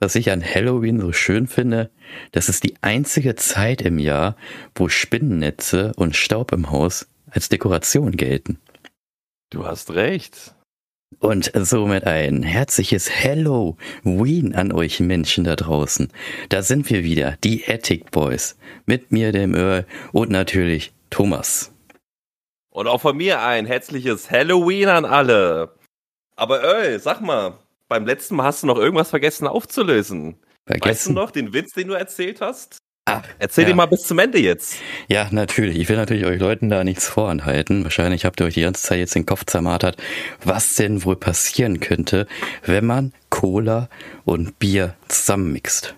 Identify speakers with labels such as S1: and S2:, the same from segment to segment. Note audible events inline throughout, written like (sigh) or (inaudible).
S1: was ich an Halloween so schön finde? Das ist die einzige Zeit im Jahr, wo Spinnennetze und Staub im Haus als Dekoration gelten.
S2: Du hast recht.
S1: Und somit ein herzliches Halloween an euch Menschen da draußen. Da sind wir wieder, die Attic Boys. Mit mir, dem Earl und natürlich Thomas.
S2: Und auch von mir ein herzliches Halloween an alle. Aber Earl, sag mal, beim letzten Mal hast du noch irgendwas vergessen aufzulösen. Vergessen? Weißt du noch den Witz, den du erzählt hast? Ah, Erzähl ja. den mal bis zum Ende jetzt.
S1: Ja, natürlich. Ich will natürlich euch Leuten da nichts vorenthalten. Wahrscheinlich habt ihr euch die ganze Zeit jetzt den Kopf zermartert, was denn wohl passieren könnte, wenn man Cola und Bier zusammenmixt.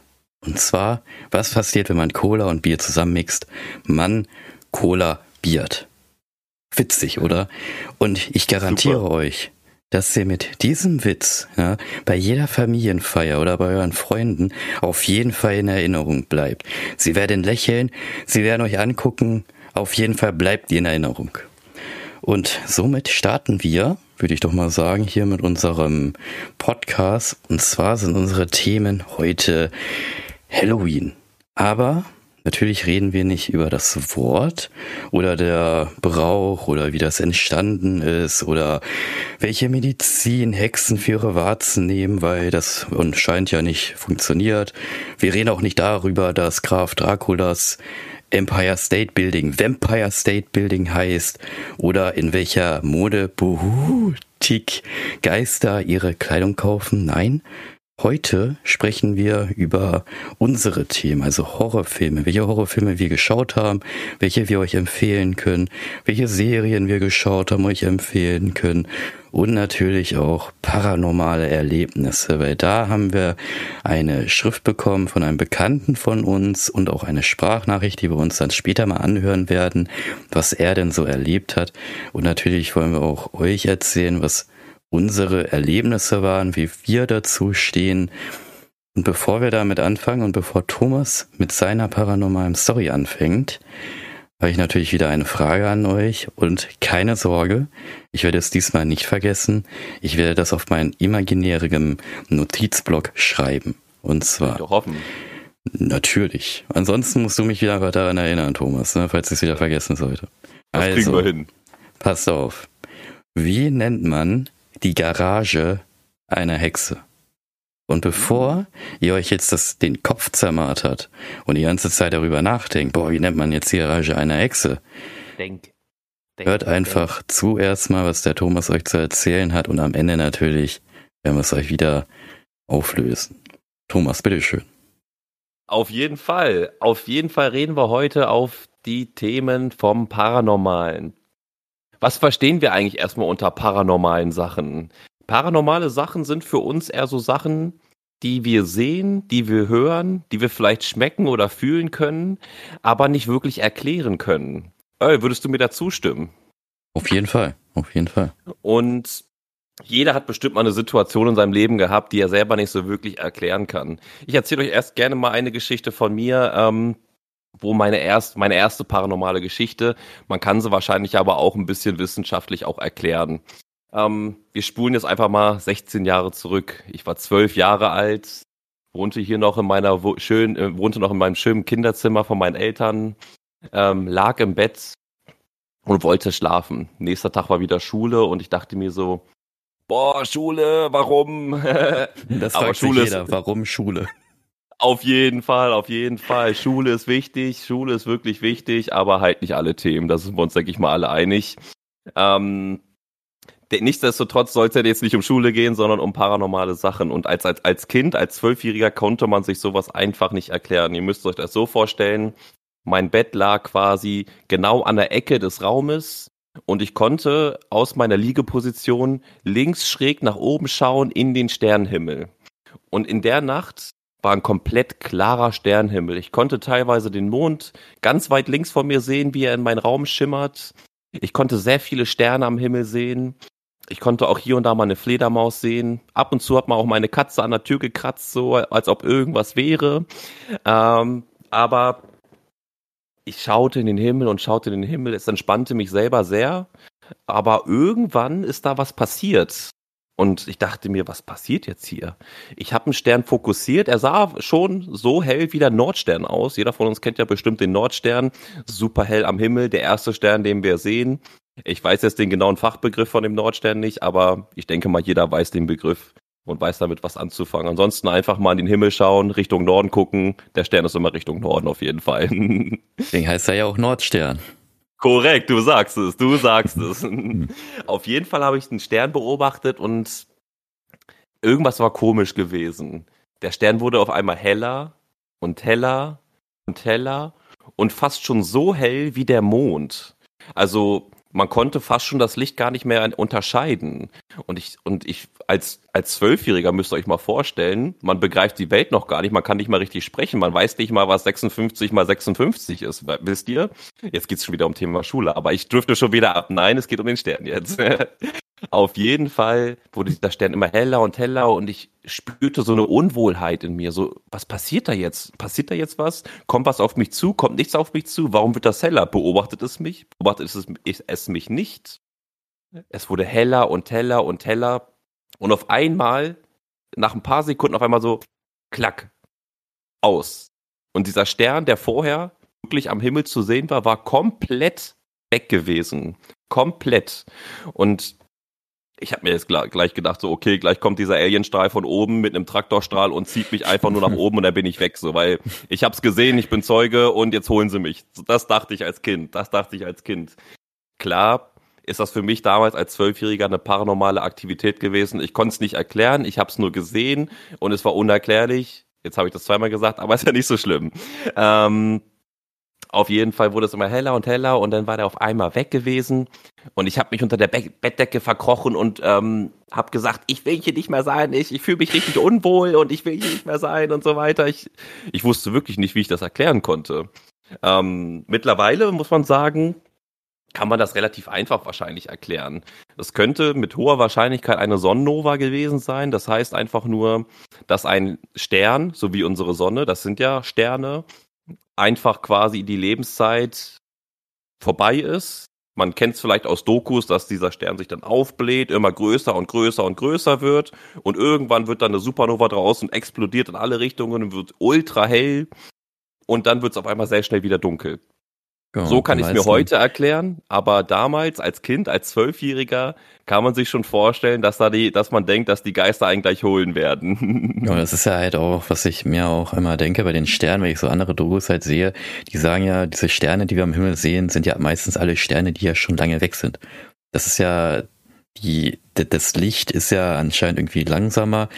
S1: Und zwar, was passiert, wenn man Cola und Bier zusammenmixt? Man Cola biert. Witzig, oder? Und ich garantiere Super. euch, dass ihr mit diesem Witz ja, bei jeder Familienfeier oder bei euren Freunden auf jeden Fall in Erinnerung bleibt. Sie werden lächeln, sie werden euch angucken, auf jeden Fall bleibt ihr in Erinnerung. Und somit starten wir, würde ich doch mal sagen, hier mit unserem Podcast. Und zwar sind unsere Themen heute Halloween. Aber Natürlich reden wir nicht über das Wort oder der Brauch oder wie das entstanden ist oder welche Medizin Hexen für ihre Warzen nehmen, weil das anscheinend ja nicht funktioniert. Wir reden auch nicht darüber, dass Graf Draculas Empire State Building Vampire State Building heißt oder in welcher Mode Boutique Geister ihre Kleidung kaufen. Nein, Heute sprechen wir über unsere Themen, also Horrorfilme, welche Horrorfilme wir geschaut haben, welche wir euch empfehlen können, welche Serien wir geschaut haben, euch empfehlen können und natürlich auch paranormale Erlebnisse, weil da haben wir eine Schrift bekommen von einem Bekannten von uns und auch eine Sprachnachricht, die wir uns dann später mal anhören werden, was er denn so erlebt hat. Und natürlich wollen wir auch euch erzählen, was unsere Erlebnisse waren, wie wir dazu stehen. Und bevor wir damit anfangen und bevor Thomas mit seiner paranormalen Story anfängt, habe ich natürlich wieder eine Frage an euch und keine Sorge, ich werde es diesmal nicht vergessen. Ich werde das auf meinen imaginären Notizblock schreiben. Und zwar.
S2: Doch hoffen.
S1: Natürlich. Ansonsten musst du mich wieder daran erinnern, Thomas, ne, falls ich es wieder vergessen sollte.
S2: Das also, kriegen wir hin.
S1: Passt auf. Wie nennt man die Garage einer Hexe. Und bevor ihr euch jetzt das, den Kopf zermartert und die ganze Zeit darüber nachdenkt, boah, wie nennt man jetzt die Garage einer Hexe?
S2: Denk.
S1: denk Hört einfach denk. zuerst mal, was der Thomas euch zu erzählen hat und am Ende natürlich werden wir es euch wieder auflösen. Thomas, bitteschön.
S2: Auf jeden Fall. Auf jeden Fall reden wir heute auf die Themen vom Paranormalen. Was verstehen wir eigentlich erstmal unter paranormalen Sachen? Paranormale Sachen sind für uns eher so Sachen, die wir sehen, die wir hören, die wir vielleicht schmecken oder fühlen können, aber nicht wirklich erklären können. Äh, würdest du mir da zustimmen?
S1: Auf jeden Fall, auf jeden Fall.
S2: Und jeder hat bestimmt mal eine Situation in seinem Leben gehabt, die er selber nicht so wirklich erklären kann. Ich erzähle euch erst gerne mal eine Geschichte von mir. Ähm, wo meine erst meine erste paranormale Geschichte, man kann sie wahrscheinlich aber auch ein bisschen wissenschaftlich auch erklären. Ähm, wir spulen jetzt einfach mal 16 Jahre zurück. Ich war zwölf Jahre alt, wohnte hier noch in meiner wo, schön, äh, wohnte noch in meinem schönen Kinderzimmer von meinen Eltern, ähm, lag im Bett und wollte schlafen. Nächster Tag war wieder Schule und ich dachte mir so, boah, Schule, warum?
S1: das (laughs) fragt Schule sich jeder, warum Schule?
S2: Auf jeden Fall, auf jeden Fall. Schule ist wichtig, Schule ist wirklich wichtig, aber halt nicht alle Themen. Da sind wir uns, denke ich mal, alle einig. Ähm, nichtsdestotrotz soll es jetzt nicht um Schule gehen, sondern um paranormale Sachen. Und als, als, als Kind, als Zwölfjähriger konnte man sich sowas einfach nicht erklären. Ihr müsst euch das so vorstellen. Mein Bett lag quasi genau an der Ecke des Raumes und ich konnte aus meiner Liegeposition links schräg nach oben schauen in den Sternenhimmel. Und in der Nacht war ein komplett klarer Sternenhimmel. Ich konnte teilweise den Mond ganz weit links von mir sehen, wie er in meinen Raum schimmert. Ich konnte sehr viele Sterne am Himmel sehen. Ich konnte auch hier und da mal eine Fledermaus sehen. Ab und zu hat man auch meine Katze an der Tür gekratzt, so als ob irgendwas wäre. Ähm, aber ich schaute in den Himmel und schaute in den Himmel. Es entspannte mich selber sehr. Aber irgendwann ist da was passiert. Und ich dachte mir, was passiert jetzt hier? Ich habe einen Stern fokussiert. Er sah schon so hell wie der Nordstern aus. Jeder von uns kennt ja bestimmt den Nordstern. Super hell am Himmel, der erste Stern, den wir sehen. Ich weiß jetzt den genauen Fachbegriff von dem Nordstern nicht, aber ich denke mal, jeder weiß den Begriff und weiß damit was anzufangen. Ansonsten einfach mal in den Himmel schauen, Richtung Norden gucken. Der Stern ist immer Richtung Norden auf jeden Fall. (laughs)
S1: Deswegen heißt er ja auch Nordstern.
S2: Korrekt, du sagst es, du sagst es. (laughs) Auf jeden Fall habe ich den Stern beobachtet und irgendwas war komisch gewesen. Der Stern wurde auf einmal heller und heller und heller und fast schon so hell wie der Mond. Also man konnte fast schon das Licht gar nicht mehr unterscheiden. Und ich, und ich als, als Zwölfjähriger müsst ihr euch mal vorstellen, man begreift die Welt noch gar nicht, man kann nicht mal richtig sprechen, man weiß nicht mal, was 56 mal 56 ist, wisst ihr? Jetzt geht's schon wieder um Thema Schule, aber ich dürfte schon wieder ab. Nein, es geht um den Stern jetzt. (laughs) Auf jeden Fall wurde dieser Stern immer heller und heller und ich spürte so eine Unwohlheit in mir. So, was passiert da jetzt? Passiert da jetzt was? Kommt was auf mich zu? Kommt nichts auf mich zu? Warum wird das heller? Beobachtet es mich? Beobachtet es, es mich nicht? Es wurde heller und heller und heller. Und auf einmal, nach ein paar Sekunden, auf einmal so, klack, aus. Und dieser Stern, der vorher wirklich am Himmel zu sehen war, war komplett weg gewesen. Komplett. Und ich habe mir jetzt gleich gedacht, so, okay, gleich kommt dieser Alienstrahl von oben mit einem Traktorstrahl und zieht mich einfach nur nach oben und dann bin ich weg, so, weil ich hab's gesehen, ich bin Zeuge und jetzt holen sie mich. Das dachte ich als Kind, das dachte ich als Kind. Klar ist das für mich damals als Zwölfjähriger eine paranormale Aktivität gewesen. Ich konnte es nicht erklären, ich habe es nur gesehen und es war unerklärlich. Jetzt habe ich das zweimal gesagt, aber (laughs) ist ja nicht so schlimm. Ähm, auf jeden Fall wurde es immer heller und heller und dann war der auf einmal weg gewesen und ich habe mich unter der Be Bettdecke verkrochen und ähm, habe gesagt, ich will hier nicht mehr sein, ich, ich fühle mich richtig unwohl und ich will hier nicht mehr sein und so weiter. Ich, ich wusste wirklich nicht, wie ich das erklären konnte. Ähm, mittlerweile muss man sagen, kann man das relativ einfach wahrscheinlich erklären. Das könnte mit hoher Wahrscheinlichkeit eine Sonnennova gewesen sein. Das heißt einfach nur, dass ein Stern, so wie unsere Sonne, das sind ja Sterne, einfach quasi die Lebenszeit vorbei ist. Man kennt es vielleicht aus Dokus, dass dieser Stern sich dann aufbläht, immer größer und größer und größer wird und irgendwann wird dann eine Supernova draußen, explodiert in alle Richtungen und wird ultra hell und dann wird es auf einmal sehr schnell wieder dunkel. Genau, so kann ich es mir heute erklären, aber damals als Kind, als Zwölfjähriger, kann man sich schon vorstellen, dass da die, dass man denkt, dass die Geister einen gleich holen werden. (laughs)
S1: Ja, das ist ja halt auch, was ich mir auch immer denke bei den Sternen, wenn ich so andere Dokus halt sehe, die sagen ja, diese Sterne, die wir am Himmel sehen, sind ja meistens alle Sterne, die ja schon lange weg sind. Das ist ja, die, das Licht ist ja anscheinend irgendwie langsamer.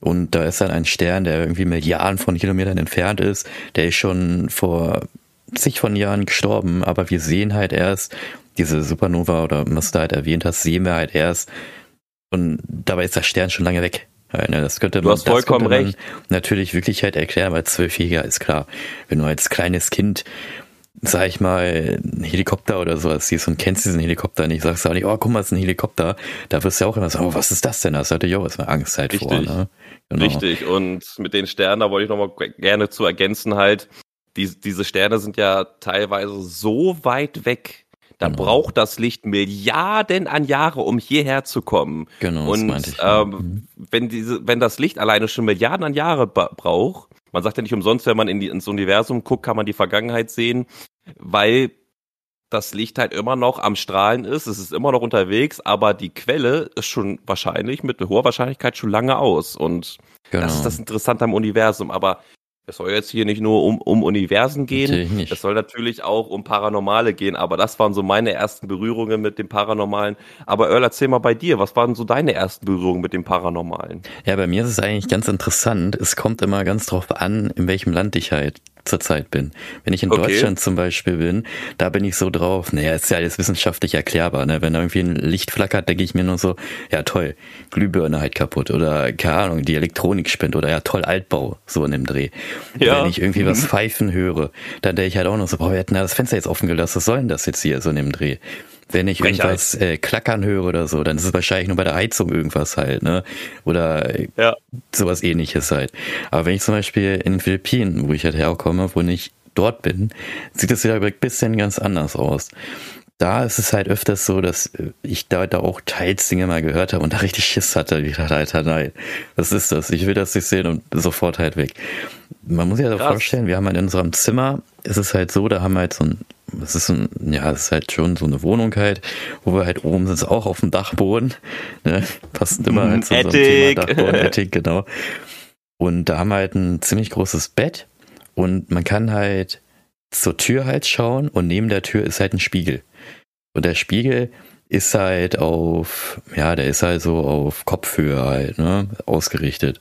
S1: Und da ist dann ein Stern, der irgendwie Milliarden von Kilometern entfernt ist, der ist schon vor zig von Jahren gestorben, aber wir sehen halt erst diese Supernova oder was du halt erwähnt hast, sehen wir halt erst und dabei ist der Stern schon lange weg. Ne, das könnte
S2: man, du hast vollkommen recht.
S1: natürlich wirklich halt erklären, weil Zwölfjähriger ist klar. Wenn du als kleines Kind, sag ich mal, einen Helikopter oder sowas siehst und kennst diesen Helikopter nicht, sagst du auch nicht, oh, guck mal, das ist ein Helikopter. Da wirst du ja auch immer sagen, oh, was ist das denn? Das hatte ich auch erstmal Angst halt
S2: Richtig.
S1: vor. Ne?
S2: Genau. Richtig. Und mit den Sternen, da wollte ich nochmal gerne zu ergänzen halt, die, diese Sterne sind ja teilweise so weit weg. Da genau. braucht das Licht Milliarden an Jahre, um hierher zu kommen.
S1: Genau.
S2: Und das ähm, mhm. wenn diese, wenn das Licht alleine schon Milliarden an Jahre braucht, man sagt ja nicht umsonst, wenn man in die, ins Universum guckt, kann man die Vergangenheit sehen, weil das Licht halt immer noch am Strahlen ist, es ist immer noch unterwegs, aber die Quelle ist schon wahrscheinlich mit hoher Wahrscheinlichkeit schon lange aus. Und genau. das ist das Interessante am Universum. Aber es soll jetzt hier nicht nur um, um Universen gehen, es soll natürlich auch um Paranormale gehen, aber das waren so meine ersten Berührungen mit dem Paranormalen. Aber Earl, erzähl mal bei dir, was waren so deine ersten Berührungen mit dem Paranormalen?
S1: Ja, bei mir ist es eigentlich ganz interessant. Es kommt immer ganz drauf an, in welchem Land ich halt zurzeit bin. Wenn ich in okay. Deutschland zum Beispiel bin, da bin ich so drauf, naja, ist ja alles wissenschaftlich erklärbar, ne? Wenn da irgendwie ein Licht flackert, denke ich mir nur so, ja toll, Glühbirne halt kaputt oder keine Ahnung, die Elektronik spinnt oder ja toll, Altbau, so in dem Dreh. Ja. Wenn ich irgendwie was mhm. pfeifen höre, dann denke ich halt auch noch so, boah, wir hätten ja das Fenster jetzt offen gelassen, was soll denn das jetzt hier so in dem Dreh? Wenn ich Frechheit. irgendwas äh, klackern höre oder so, dann ist es wahrscheinlich nur bei der Heizung irgendwas halt, ne? Oder ja. sowas ähnliches halt. Aber wenn ich zum Beispiel in den Philippinen, wo ich halt herkomme, wo ich dort bin, sieht es wieder ein bisschen ganz anders aus. da ist es halt öfters so, dass ich da, da auch teils Dinge mal gehört habe und da richtig Schiss hatte. Ich dachte, Alter, nein, was ist das? Ich will das nicht sehen und sofort halt weg. Man muss sich ja halt vorstellen, wir haben halt in unserem Zimmer, ist es halt so, da haben wir halt so ein, es ist ein, ja, es ist halt schon so eine Wohnung halt, wo wir halt oben sind, auch auf dem Dachboden, ne? Passt immer halt zu so einem Thema Dachboden, Attic, genau. Und da haben wir halt ein ziemlich großes Bett und man kann halt zur Tür halt schauen und neben der Tür ist halt ein Spiegel. Und der Spiegel ist halt auf, ja, der ist halt so auf Kopfhöhe halt, ne, ausgerichtet.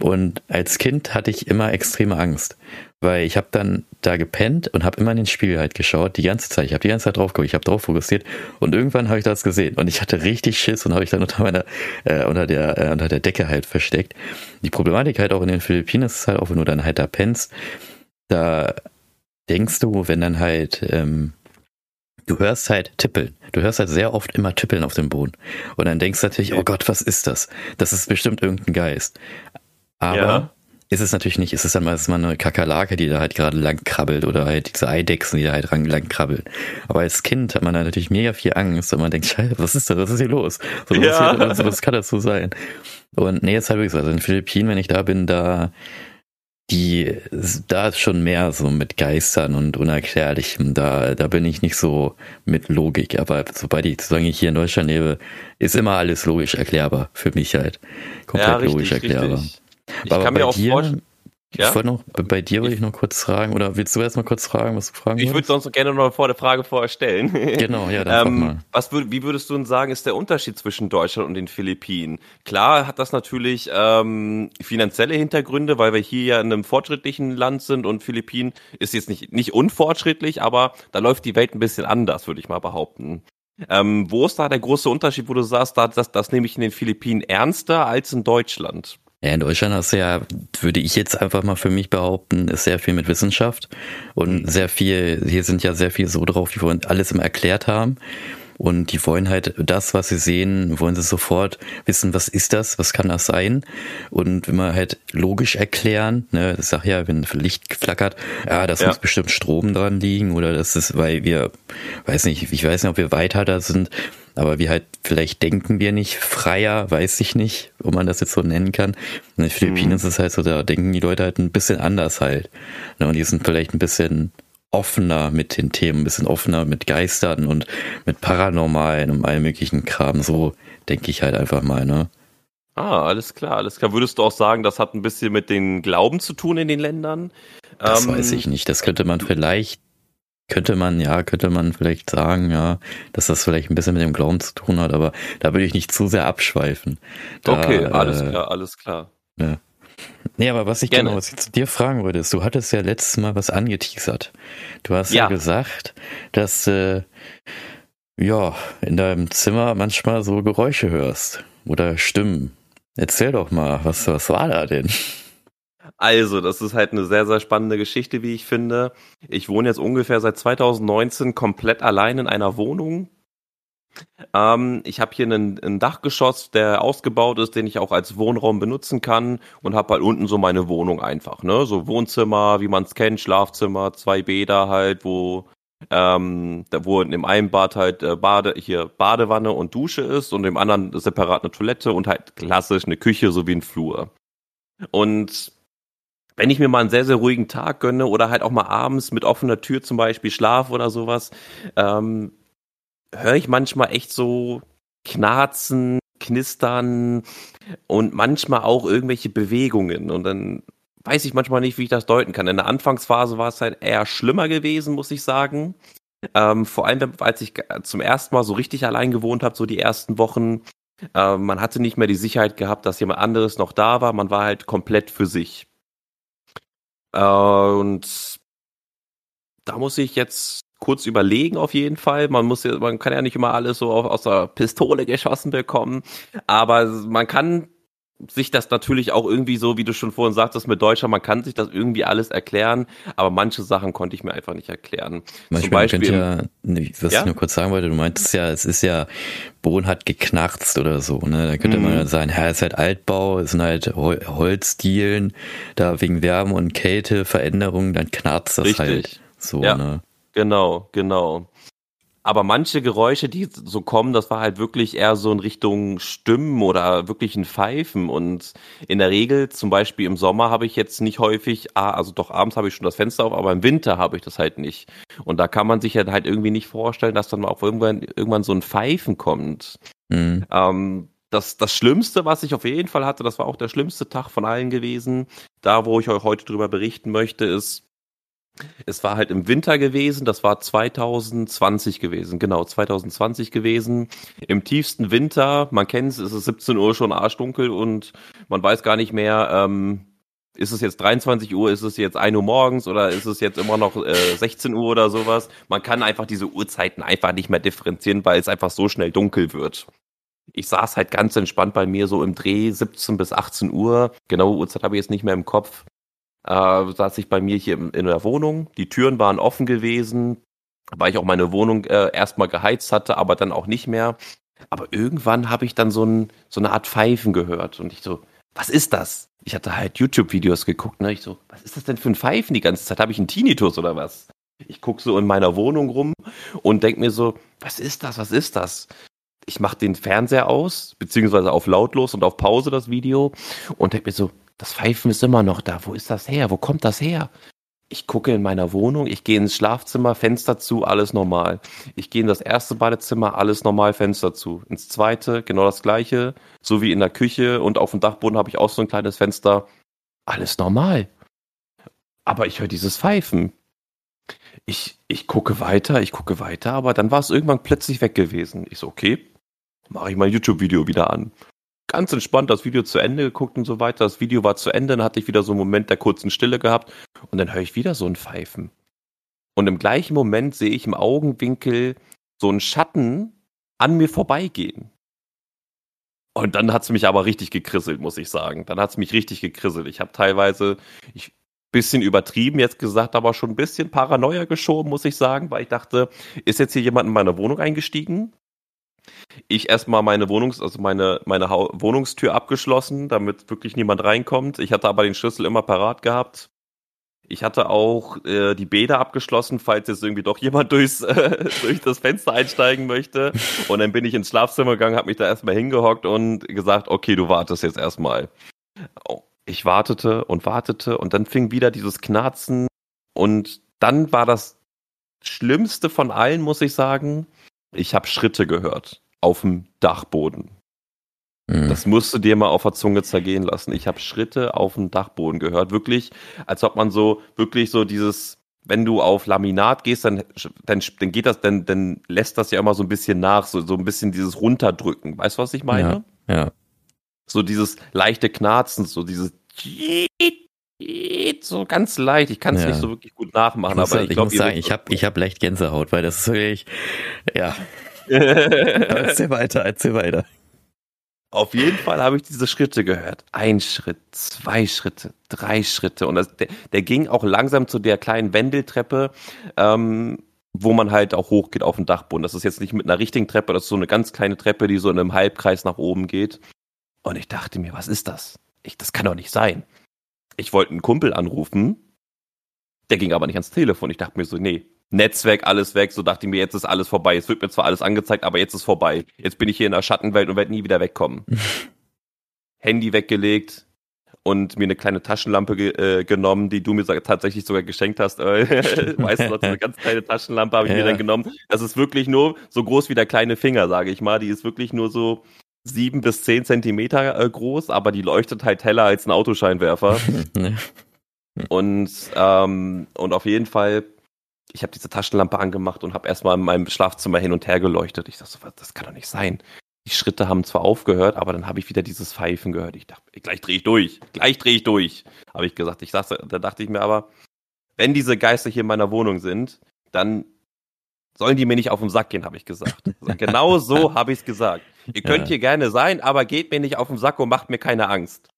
S1: Und als Kind hatte ich immer extreme Angst, weil ich habe dann da gepennt und habe immer in den Spiegel halt geschaut, die ganze Zeit. Ich habe die ganze Zeit drauf geguckt, ich habe drauf fokussiert und irgendwann habe ich das gesehen und ich hatte richtig Schiss und habe ich dann unter meiner äh, unter der äh, unter der Decke halt versteckt. Die Problematik halt auch in den Philippinen ist halt auch, wenn du dann halt da pennst, da denkst du, wenn dann halt ähm, du hörst halt tippeln. Du hörst halt sehr oft immer tippeln auf dem Boden. Und dann denkst du natürlich, oh Gott, was ist das? Das ist bestimmt irgendein Geist. Aber ja. ist es natürlich nicht. Es ist dann mal, eine Kakerlake, die da halt gerade lang krabbelt oder halt diese Eidechsen, die da halt lang krabbeln. Aber als Kind hat man da natürlich mega viel Angst und man denkt, (laughs) Scheiße, was ist das? Was ist hier los? So, ja. was, was kann das so sein? Und nee, jetzt halt wirklich so. Also in den Philippinen, wenn ich da bin, da die, da ist schon mehr so mit Geistern und Unerklärlichem. Da, da bin ich nicht so mit Logik. Aber sobald ich, solange ich hier in Deutschland lebe, ist immer alles logisch erklärbar für mich halt. Komplett ja, richtig, logisch erklärbar.
S2: Richtig. Ich aber kann mir auch vorstellen,
S1: ja? Ich wollte noch, bei dir wollte ich noch kurz fragen, oder willst du erst mal kurz fragen, was du fragen
S2: Ich würde sonst gerne noch vor der Frage vorher stellen. (laughs)
S1: Genau, ja, dann ähm, mal.
S2: Was würd, wie würdest du denn sagen, ist der Unterschied zwischen Deutschland und den Philippinen? Klar hat das natürlich ähm, finanzielle Hintergründe, weil wir hier ja in einem fortschrittlichen Land sind und Philippinen ist jetzt nicht, nicht unfortschrittlich, aber da läuft die Welt ein bisschen anders, würde ich mal behaupten. Ähm, wo ist da der große Unterschied, wo du sagst, das, das nehme ich in den Philippinen ernster als in Deutschland?
S1: Ja, in Deutschland hast du ja, würde ich jetzt einfach mal für mich behaupten, ist sehr viel mit Wissenschaft und mhm. sehr viel, hier sind ja sehr viel so drauf, die wollen alles immer erklärt haben. Und die wollen halt das, was sie sehen, wollen sie sofort wissen, was ist das, was kann das sein? Und wenn man halt logisch erklären, ne, ich sag ja, wenn Licht flackert, ja, das ja. muss bestimmt Strom dran liegen oder das ist, weil wir, weiß nicht, ich weiß nicht, ob wir weiter da sind, aber wir halt, vielleicht denken wir nicht freier, weiß ich nicht, ob man das jetzt so nennen kann. In den Philippinen mhm. ist es halt so, da denken die Leute halt ein bisschen anders halt. Ne, und die sind vielleicht ein bisschen offener mit den Themen, ein bisschen offener mit Geistern und mit Paranormalen und allem möglichen Kram. So denke ich halt einfach mal, ne?
S2: Ah, alles klar, alles klar. Würdest du auch sagen, das hat ein bisschen mit den Glauben zu tun in den Ländern?
S1: Das ähm, weiß ich nicht. Das könnte man vielleicht, könnte man, ja, könnte man vielleicht sagen, ja, dass das vielleicht ein bisschen mit dem Glauben zu tun hat, aber da würde ich nicht zu sehr abschweifen.
S2: Da, okay, alles äh, klar, alles klar.
S1: Ja. Nee, aber was ich Gerne. genau, was ich zu dir fragen würde, ist, du hattest ja letztes Mal was angeteasert. Du hast ja, ja gesagt, dass äh, ja in deinem Zimmer manchmal so Geräusche hörst oder Stimmen. Erzähl doch mal, was, was war da denn?
S2: Also, das ist halt eine sehr, sehr spannende Geschichte, wie ich finde. Ich wohne jetzt ungefähr seit 2019 komplett allein in einer Wohnung. Ähm, ich habe hier einen, ein Dachgeschoss, der ausgebaut ist, den ich auch als Wohnraum benutzen kann und habe halt unten so meine Wohnung einfach, ne? So Wohnzimmer, wie man es kennt, Schlafzimmer, zwei Bäder halt, wo ähm, da wo in dem einen Bad halt äh, Bade hier Badewanne und Dusche ist und im anderen separat eine Toilette und halt klassisch eine Küche sowie ein Flur. Und wenn ich mir mal einen sehr, sehr ruhigen Tag gönne oder halt auch mal abends mit offener Tür zum Beispiel schlafe oder sowas, ähm, höre ich manchmal echt so Knarzen, Knistern und manchmal auch irgendwelche Bewegungen. Und dann weiß ich manchmal nicht, wie ich das deuten kann. In der Anfangsphase war es halt eher schlimmer gewesen, muss ich sagen. Ähm, vor allem, als ich zum ersten Mal so richtig allein gewohnt habe, so die ersten Wochen. Äh, man hatte nicht mehr die Sicherheit gehabt, dass jemand anderes noch da war. Man war halt komplett für sich. Äh, und da muss ich jetzt kurz überlegen auf jeden Fall. Man muss ja, man kann ja nicht immer alles so aus der Pistole geschossen bekommen, aber man kann sich das natürlich auch irgendwie so, wie du schon vorhin sagtest, mit Deutschland, man kann sich das irgendwie alles erklären, aber manche Sachen konnte ich mir einfach nicht erklären.
S1: Manchmal Zum Beispiel, ja, was ja? ich nur kurz sagen wollte, du meintest ja, es ist ja, Boden hat geknarzt oder so, ne? Da könnte mhm. man sagen, ja, es ist halt Altbau, es sind halt Holzdielen, da wegen Wärme und Kälte, Veränderungen, dann knarzt das
S2: Richtig.
S1: halt so,
S2: ja. ne? Genau, genau. Aber manche Geräusche, die so kommen, das war halt wirklich eher so in Richtung Stimmen oder wirklich ein Pfeifen. Und in der Regel, zum Beispiel im Sommer, habe ich jetzt nicht häufig, also doch abends habe ich schon das Fenster auf, aber im Winter habe ich das halt nicht. Und da kann man sich halt irgendwie nicht vorstellen, dass dann auch irgendwann, irgendwann so ein Pfeifen kommt. Mhm. Ähm, das, das Schlimmste, was ich auf jeden Fall hatte, das war auch der schlimmste Tag von allen gewesen. Da, wo ich euch heute drüber berichten möchte, ist, es war halt im Winter gewesen, das war 2020 gewesen, genau, 2020 gewesen. Im tiefsten Winter, man kennt es, ist es 17 Uhr schon arschdunkel und man weiß gar nicht mehr, ähm, ist es jetzt 23 Uhr, ist es jetzt 1 Uhr morgens oder ist es jetzt immer noch äh, 16 Uhr oder sowas? Man kann einfach diese Uhrzeiten einfach nicht mehr differenzieren, weil es einfach so schnell dunkel wird. Ich saß halt ganz entspannt bei mir so im Dreh 17 bis 18 Uhr. Genaue Uhrzeit habe ich jetzt nicht mehr im Kopf äh, saß ich bei mir hier in, der Wohnung. Die Türen waren offen gewesen, weil ich auch meine Wohnung äh, erstmal geheizt hatte, aber dann auch nicht mehr. Aber irgendwann habe ich dann so, ein, so eine Art Pfeifen gehört und ich so, was ist das? Ich hatte halt YouTube-Videos geguckt, ne? Ich so, was ist das denn für ein Pfeifen die ganze Zeit? Habe ich einen Tinnitus oder was? Ich gucke so in meiner Wohnung rum und denke mir so, was ist das? Was ist das? Ich mache den Fernseher aus, beziehungsweise auf lautlos und auf Pause das Video und denke mir so, das Pfeifen ist immer noch da. Wo ist das her? Wo kommt das her? Ich gucke in meiner Wohnung, ich gehe ins Schlafzimmer, Fenster zu, alles normal. Ich gehe in das erste Badezimmer, alles normal, Fenster zu. Ins zweite, genau das gleiche, so wie in der Küche und auf dem Dachboden habe ich auch so ein kleines Fenster. Alles normal. Aber ich höre dieses Pfeifen. Ich, ich gucke weiter, ich gucke weiter, aber dann war es irgendwann plötzlich weg gewesen. Ich so, okay, mache ich mein YouTube-Video wieder an ganz entspannt das Video zu Ende geguckt und so weiter. Das Video war zu Ende, dann hatte ich wieder so einen Moment der kurzen Stille gehabt und dann höre ich wieder so ein Pfeifen. Und im gleichen Moment sehe ich im Augenwinkel so einen Schatten an mir vorbeigehen. Und dann hat es mich aber richtig gekrisselt, muss ich sagen. Dann hat es mich richtig gekrisselt. Ich habe teilweise, ich bisschen übertrieben jetzt gesagt, aber schon ein bisschen Paranoia geschoben, muss ich sagen, weil ich dachte, ist jetzt hier jemand in meine Wohnung eingestiegen? Ich erstmal meine Wohnungs-, also meine, meine Wohnungstür abgeschlossen, damit wirklich niemand reinkommt. Ich hatte aber den Schlüssel immer parat gehabt. Ich hatte auch äh, die Bäder abgeschlossen, falls jetzt irgendwie doch jemand (laughs) durchs, äh, durch das Fenster einsteigen möchte. Und dann bin ich ins Schlafzimmer gegangen, habe mich da erstmal hingehockt und gesagt, okay, du wartest jetzt erstmal. Oh, ich wartete und wartete und dann fing wieder dieses Knarzen und dann war das Schlimmste von allen, muss ich sagen. Ich habe Schritte gehört auf dem Dachboden. Mhm. Das musst du dir mal auf der Zunge zergehen lassen. Ich habe Schritte auf dem Dachboden gehört. Wirklich, als ob man so, wirklich so dieses, wenn du auf Laminat gehst, dann, dann, dann geht das, dann, dann lässt das ja immer so ein bisschen nach, so, so ein bisschen dieses Runterdrücken. Weißt du, was ich meine?
S1: Ja. ja.
S2: So dieses leichte Knarzen, so dieses so ganz leicht. Ich kann es ja. nicht so wirklich gut nachmachen,
S1: ich
S2: aber ich,
S1: ich glaube, ich muss sagen, ich habe ich hab leicht Gänsehaut, weil das ist wirklich, ja. (laughs) erzähl weiter, erzähl weiter.
S2: Auf jeden Fall habe ich diese Schritte gehört. Ein Schritt, zwei Schritte, drei Schritte. Und das, der, der ging auch langsam zu der kleinen Wendeltreppe, ähm, wo man halt auch hochgeht auf den Dachboden. Das ist jetzt nicht mit einer richtigen Treppe, das ist so eine ganz kleine Treppe, die so in einem Halbkreis nach oben geht. Und ich dachte mir, was ist das? Ich, das kann doch nicht sein. Ich wollte einen Kumpel anrufen, der ging aber nicht ans Telefon. Ich dachte mir so, nee, Netzwerk, alles weg. So dachte ich mir, jetzt ist alles vorbei. Jetzt wird mir zwar alles angezeigt, aber jetzt ist vorbei. Jetzt bin ich hier in der Schattenwelt und werde nie wieder wegkommen. (laughs) Handy weggelegt und mir eine kleine Taschenlampe äh, genommen, die du mir tatsächlich sogar geschenkt hast. (laughs) Weißt du noch, so eine ganz kleine Taschenlampe habe ich ja. mir dann genommen. Das ist wirklich nur so groß wie der kleine Finger, sage ich mal. Die ist wirklich nur so sieben bis zehn Zentimeter äh, groß, aber die leuchtet halt heller als ein Autoscheinwerfer. (laughs) und, ähm, und auf jeden Fall ich habe diese Taschenlampe angemacht und habe erstmal in meinem Schlafzimmer hin und her geleuchtet. Ich dachte so, das kann doch nicht sein. Die Schritte haben zwar aufgehört, aber dann habe ich wieder dieses Pfeifen gehört. Ich dachte, gleich drehe ich durch, gleich drehe ich durch, habe ich gesagt. Ich dachte, da dachte ich mir aber, wenn diese Geister hier in meiner Wohnung sind, dann sollen die mir nicht auf den Sack gehen, habe ich gesagt. (laughs) genau so habe ich es gesagt. Ihr könnt ja. hier gerne sein, aber geht mir nicht auf den Sack und macht mir keine Angst.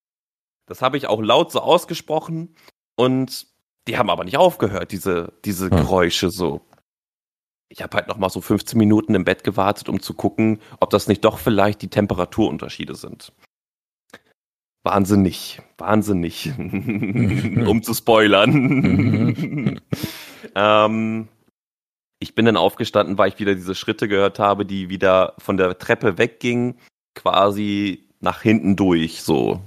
S2: Das habe ich auch laut so ausgesprochen und die haben aber nicht aufgehört, diese, diese hm. Geräusche so. Ich habe halt noch mal so 15 Minuten im Bett gewartet, um zu gucken, ob das nicht doch vielleicht die Temperaturunterschiede sind. Wahnsinnig, wahnsinnig, (laughs) um zu spoilern. (laughs) ähm, ich bin dann aufgestanden, weil ich wieder diese Schritte gehört habe, die wieder von der Treppe weggingen, quasi nach hinten durch, so.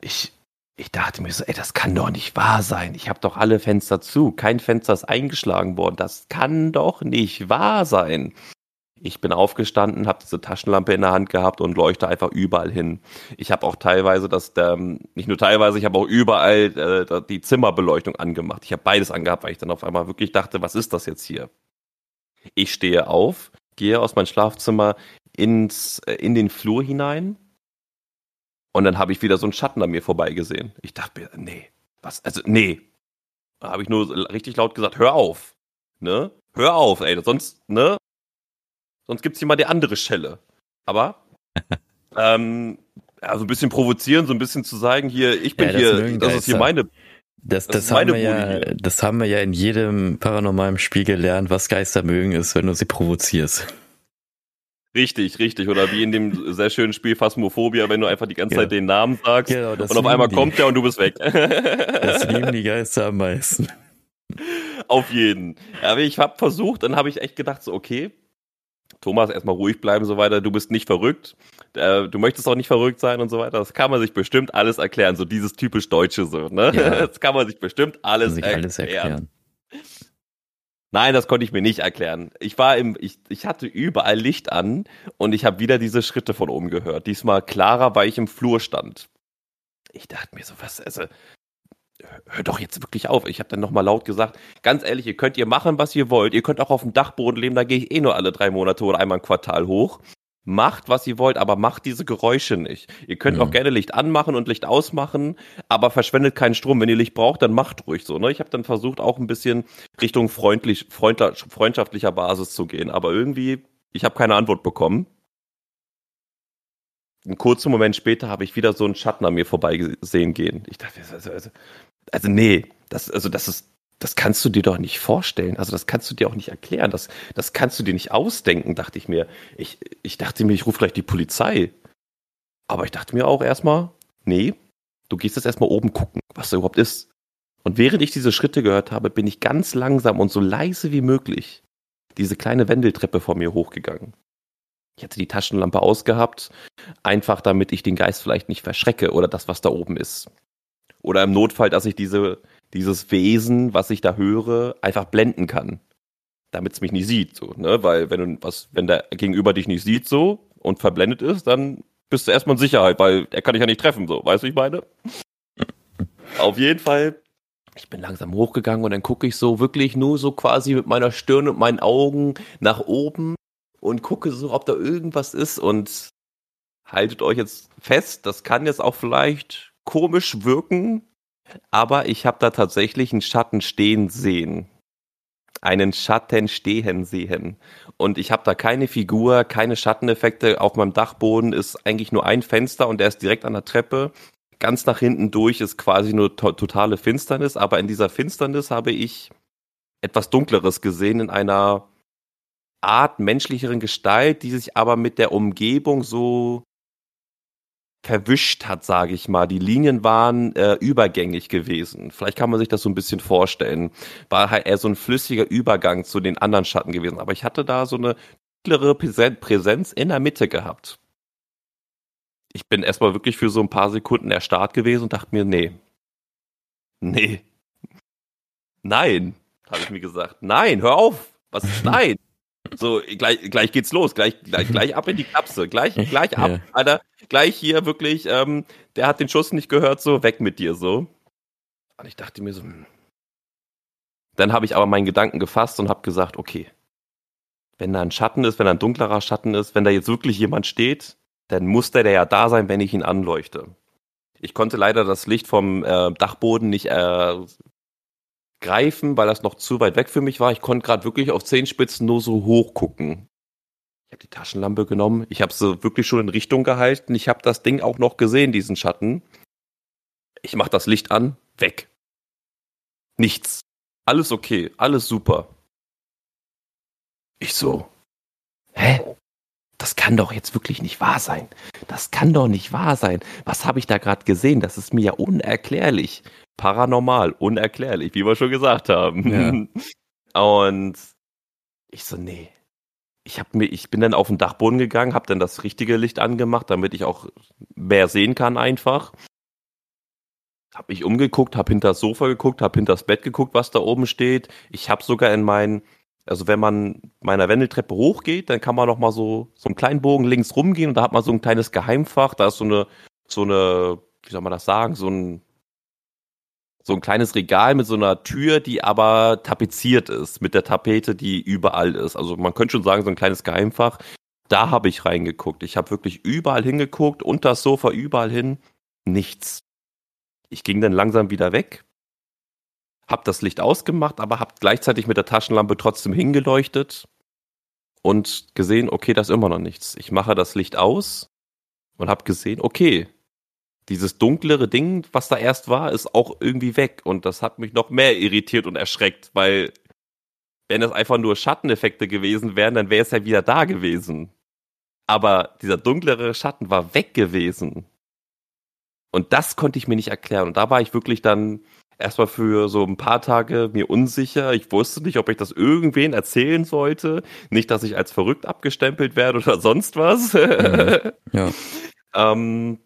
S2: Ich, ich dachte mir so, ey, das kann doch nicht wahr sein. Ich habe doch alle Fenster zu. Kein Fenster ist eingeschlagen worden. Das kann doch nicht wahr sein. Ich bin aufgestanden, habe diese Taschenlampe in der Hand gehabt und leuchte einfach überall hin. Ich habe auch teilweise das, der, nicht nur teilweise, ich habe auch überall äh, die Zimmerbeleuchtung angemacht. Ich habe beides angehabt, weil ich dann auf einmal wirklich dachte, was ist das jetzt hier? Ich stehe auf, gehe aus meinem Schlafzimmer ins, äh, in den Flur hinein und dann habe ich wieder so einen Schatten an mir vorbeigesehen. Ich dachte mir, nee, was, also nee. Da habe ich nur richtig laut gesagt, hör auf. Ne? Hör auf, ey, sonst, ne? Sonst gibt's hier mal die andere Schelle. Aber, (laughs) ähm, also ein bisschen provozieren, so ein bisschen zu sagen, hier, ich bin ja, das hier, das ist hier meine.
S1: Das, das, das haben wir ja, das haben wir ja in jedem paranormalen Spiel gelernt, was Geister mögen, ist, wenn du sie provozierst.
S2: Richtig, richtig. Oder wie in dem sehr schönen Spiel Phasmophobia, wenn du einfach die ganze Zeit den Namen sagst genau, und auf einmal die. kommt der und du bist weg.
S1: das (laughs) lieben die Geister am meisten.
S2: Auf jeden. Aber ich habe versucht, dann habe ich echt gedacht, so, okay, Thomas, erstmal ruhig bleiben so weiter, du bist nicht verrückt, äh, du möchtest auch nicht verrückt sein und so weiter. Das kann man sich bestimmt alles erklären, so dieses typisch Deutsche so, ne? Ja. (laughs) Das kann man sich bestimmt alles, sich erklären. alles erklären. Nein, das konnte ich mir nicht erklären. Ich war im, ich, ich hatte überall Licht an und ich habe wieder diese Schritte von oben gehört. Diesmal klarer, weil ich im Flur stand. Ich dachte mir so, was, also, hör doch jetzt wirklich auf. Ich habe dann nochmal laut gesagt, ganz ehrlich, ihr könnt ihr machen, was ihr wollt. Ihr könnt auch auf dem Dachboden leben, da gehe ich eh nur alle drei Monate oder einmal im Quartal hoch. Macht, was ihr wollt, aber macht diese Geräusche nicht. Ihr könnt mhm. auch gerne Licht anmachen und Licht ausmachen, aber verschwendet keinen Strom. Wenn ihr Licht braucht, dann macht ruhig so. Ne? Ich habe dann versucht, auch ein bisschen Richtung freundlich, freundschaftlicher Basis zu gehen, aber irgendwie, ich habe keine Antwort bekommen. Einen kurzen Moment später habe ich wieder so einen Schatten an mir vorbeigesehen gehen. Ich dachte, also, also, also nee, das, also das ist, das kannst du dir doch nicht vorstellen. Also das kannst du dir auch nicht erklären. Das, das kannst du dir nicht ausdenken, dachte ich mir. Ich, ich dachte mir, ich rufe gleich die Polizei. Aber ich dachte mir auch erstmal, nee, du gehst jetzt erstmal oben gucken, was da überhaupt ist. Und während ich diese Schritte gehört habe, bin ich ganz langsam und so leise wie möglich diese kleine Wendeltreppe vor mir hochgegangen. Ich hatte die Taschenlampe ausgehabt, einfach damit ich den Geist vielleicht nicht verschrecke oder das, was da oben ist. Oder im Notfall, dass ich diese, dieses Wesen, was ich da höre, einfach blenden kann. Damit es mich nicht sieht, so, ne? Weil wenn du was, wenn der Gegenüber dich nicht sieht so und verblendet ist, dann bist du erstmal in Sicherheit, weil er kann dich ja nicht treffen, so, weißt du, ich meine? Auf jeden Fall, ich bin langsam hochgegangen und dann gucke ich so wirklich nur so quasi mit meiner Stirn und meinen Augen nach oben und gucke so, ob da irgendwas ist und haltet euch jetzt fest, das kann jetzt auch vielleicht komisch wirken, aber ich habe da tatsächlich einen Schatten stehen sehen. Einen Schatten stehen sehen. Und ich habe da keine Figur, keine Schatteneffekte. Auf meinem Dachboden ist eigentlich nur ein Fenster und der ist direkt an der Treppe. Ganz nach hinten durch ist quasi nur to totale Finsternis, aber in dieser Finsternis habe ich etwas Dunkleres gesehen in einer Art menschlicheren Gestalt, die sich aber mit der Umgebung so verwischt hat, sage ich mal. Die Linien waren äh, übergängig gewesen. Vielleicht kann man sich das so ein bisschen vorstellen. War halt eher so ein flüssiger Übergang zu den anderen Schatten gewesen. Aber ich hatte da so eine mittlere Präsenz in der Mitte gehabt. Ich bin erstmal wirklich für so ein paar Sekunden erstarrt gewesen und dachte mir, nee. Nee. Nein, habe ich mir gesagt. Nein, hör auf. Was? (laughs) Nein. So, gleich, gleich geht's los, gleich, gleich, gleich ab in die Kapsel, gleich, gleich ab, ja. Alter, gleich hier wirklich, ähm, der hat den Schuss nicht gehört, so, weg mit dir, so. Und ich dachte mir so, hm. dann habe ich aber meinen Gedanken gefasst und habe gesagt, okay, wenn da ein Schatten ist, wenn da ein dunklerer Schatten ist, wenn da jetzt wirklich jemand steht, dann muss der, der ja da sein, wenn ich ihn anleuchte. Ich konnte leider das Licht vom äh, Dachboden nicht äh, greifen, weil das noch zu weit weg für mich war. Ich konnte gerade wirklich auf Zehenspitzen nur so hoch gucken. Ich habe die Taschenlampe genommen. Ich habe sie wirklich schon in Richtung gehalten. Ich habe das Ding auch noch gesehen, diesen Schatten. Ich mache das Licht an. Weg. Nichts. Alles okay. Alles super. Ich so. Hä? Das kann doch jetzt wirklich nicht wahr sein. Das kann doch nicht wahr sein. Was habe ich da gerade gesehen? Das ist mir ja unerklärlich paranormal, unerklärlich, wie wir schon gesagt haben. Ja. (laughs) Und Ich so, nee. Ich, hab mir, ich bin dann auf den Dachboden gegangen, habe dann das richtige Licht angemacht, damit ich auch mehr sehen kann einfach. Hab mich umgeguckt, hab hinter das Sofa geguckt, hab hinter das Bett geguckt, was da oben steht. Ich habe sogar in meinen, also wenn man meiner Wendeltreppe hochgeht, dann kann man noch mal so so einen kleinen Bogen links rumgehen und da hat man so ein kleines Geheimfach, da ist so eine so eine, wie soll man das sagen, so ein so ein kleines Regal mit so einer Tür, die aber tapeziert ist, mit der Tapete, die überall ist. Also man könnte schon sagen, so ein kleines Geheimfach. Da habe ich reingeguckt. Ich habe wirklich überall hingeguckt, unter das Sofa, überall hin. Nichts. Ich ging dann langsam wieder weg, hab das Licht ausgemacht, aber hab gleichzeitig mit der Taschenlampe trotzdem hingeleuchtet und gesehen, okay, da ist immer noch nichts. Ich mache das Licht aus und hab gesehen, okay, dieses dunklere Ding, was da erst war, ist auch irgendwie weg. Und das hat mich noch mehr irritiert und erschreckt, weil wenn es einfach nur Schatteneffekte gewesen wären, dann wäre es ja wieder da gewesen. Aber dieser dunklere Schatten war weg gewesen. Und das konnte ich mir nicht erklären. Und da war ich wirklich dann erstmal für so ein paar Tage mir unsicher. Ich wusste nicht, ob ich das irgendwen erzählen sollte. Nicht, dass ich als verrückt abgestempelt werde oder sonst was. Mhm. (laughs) Ja. ähm,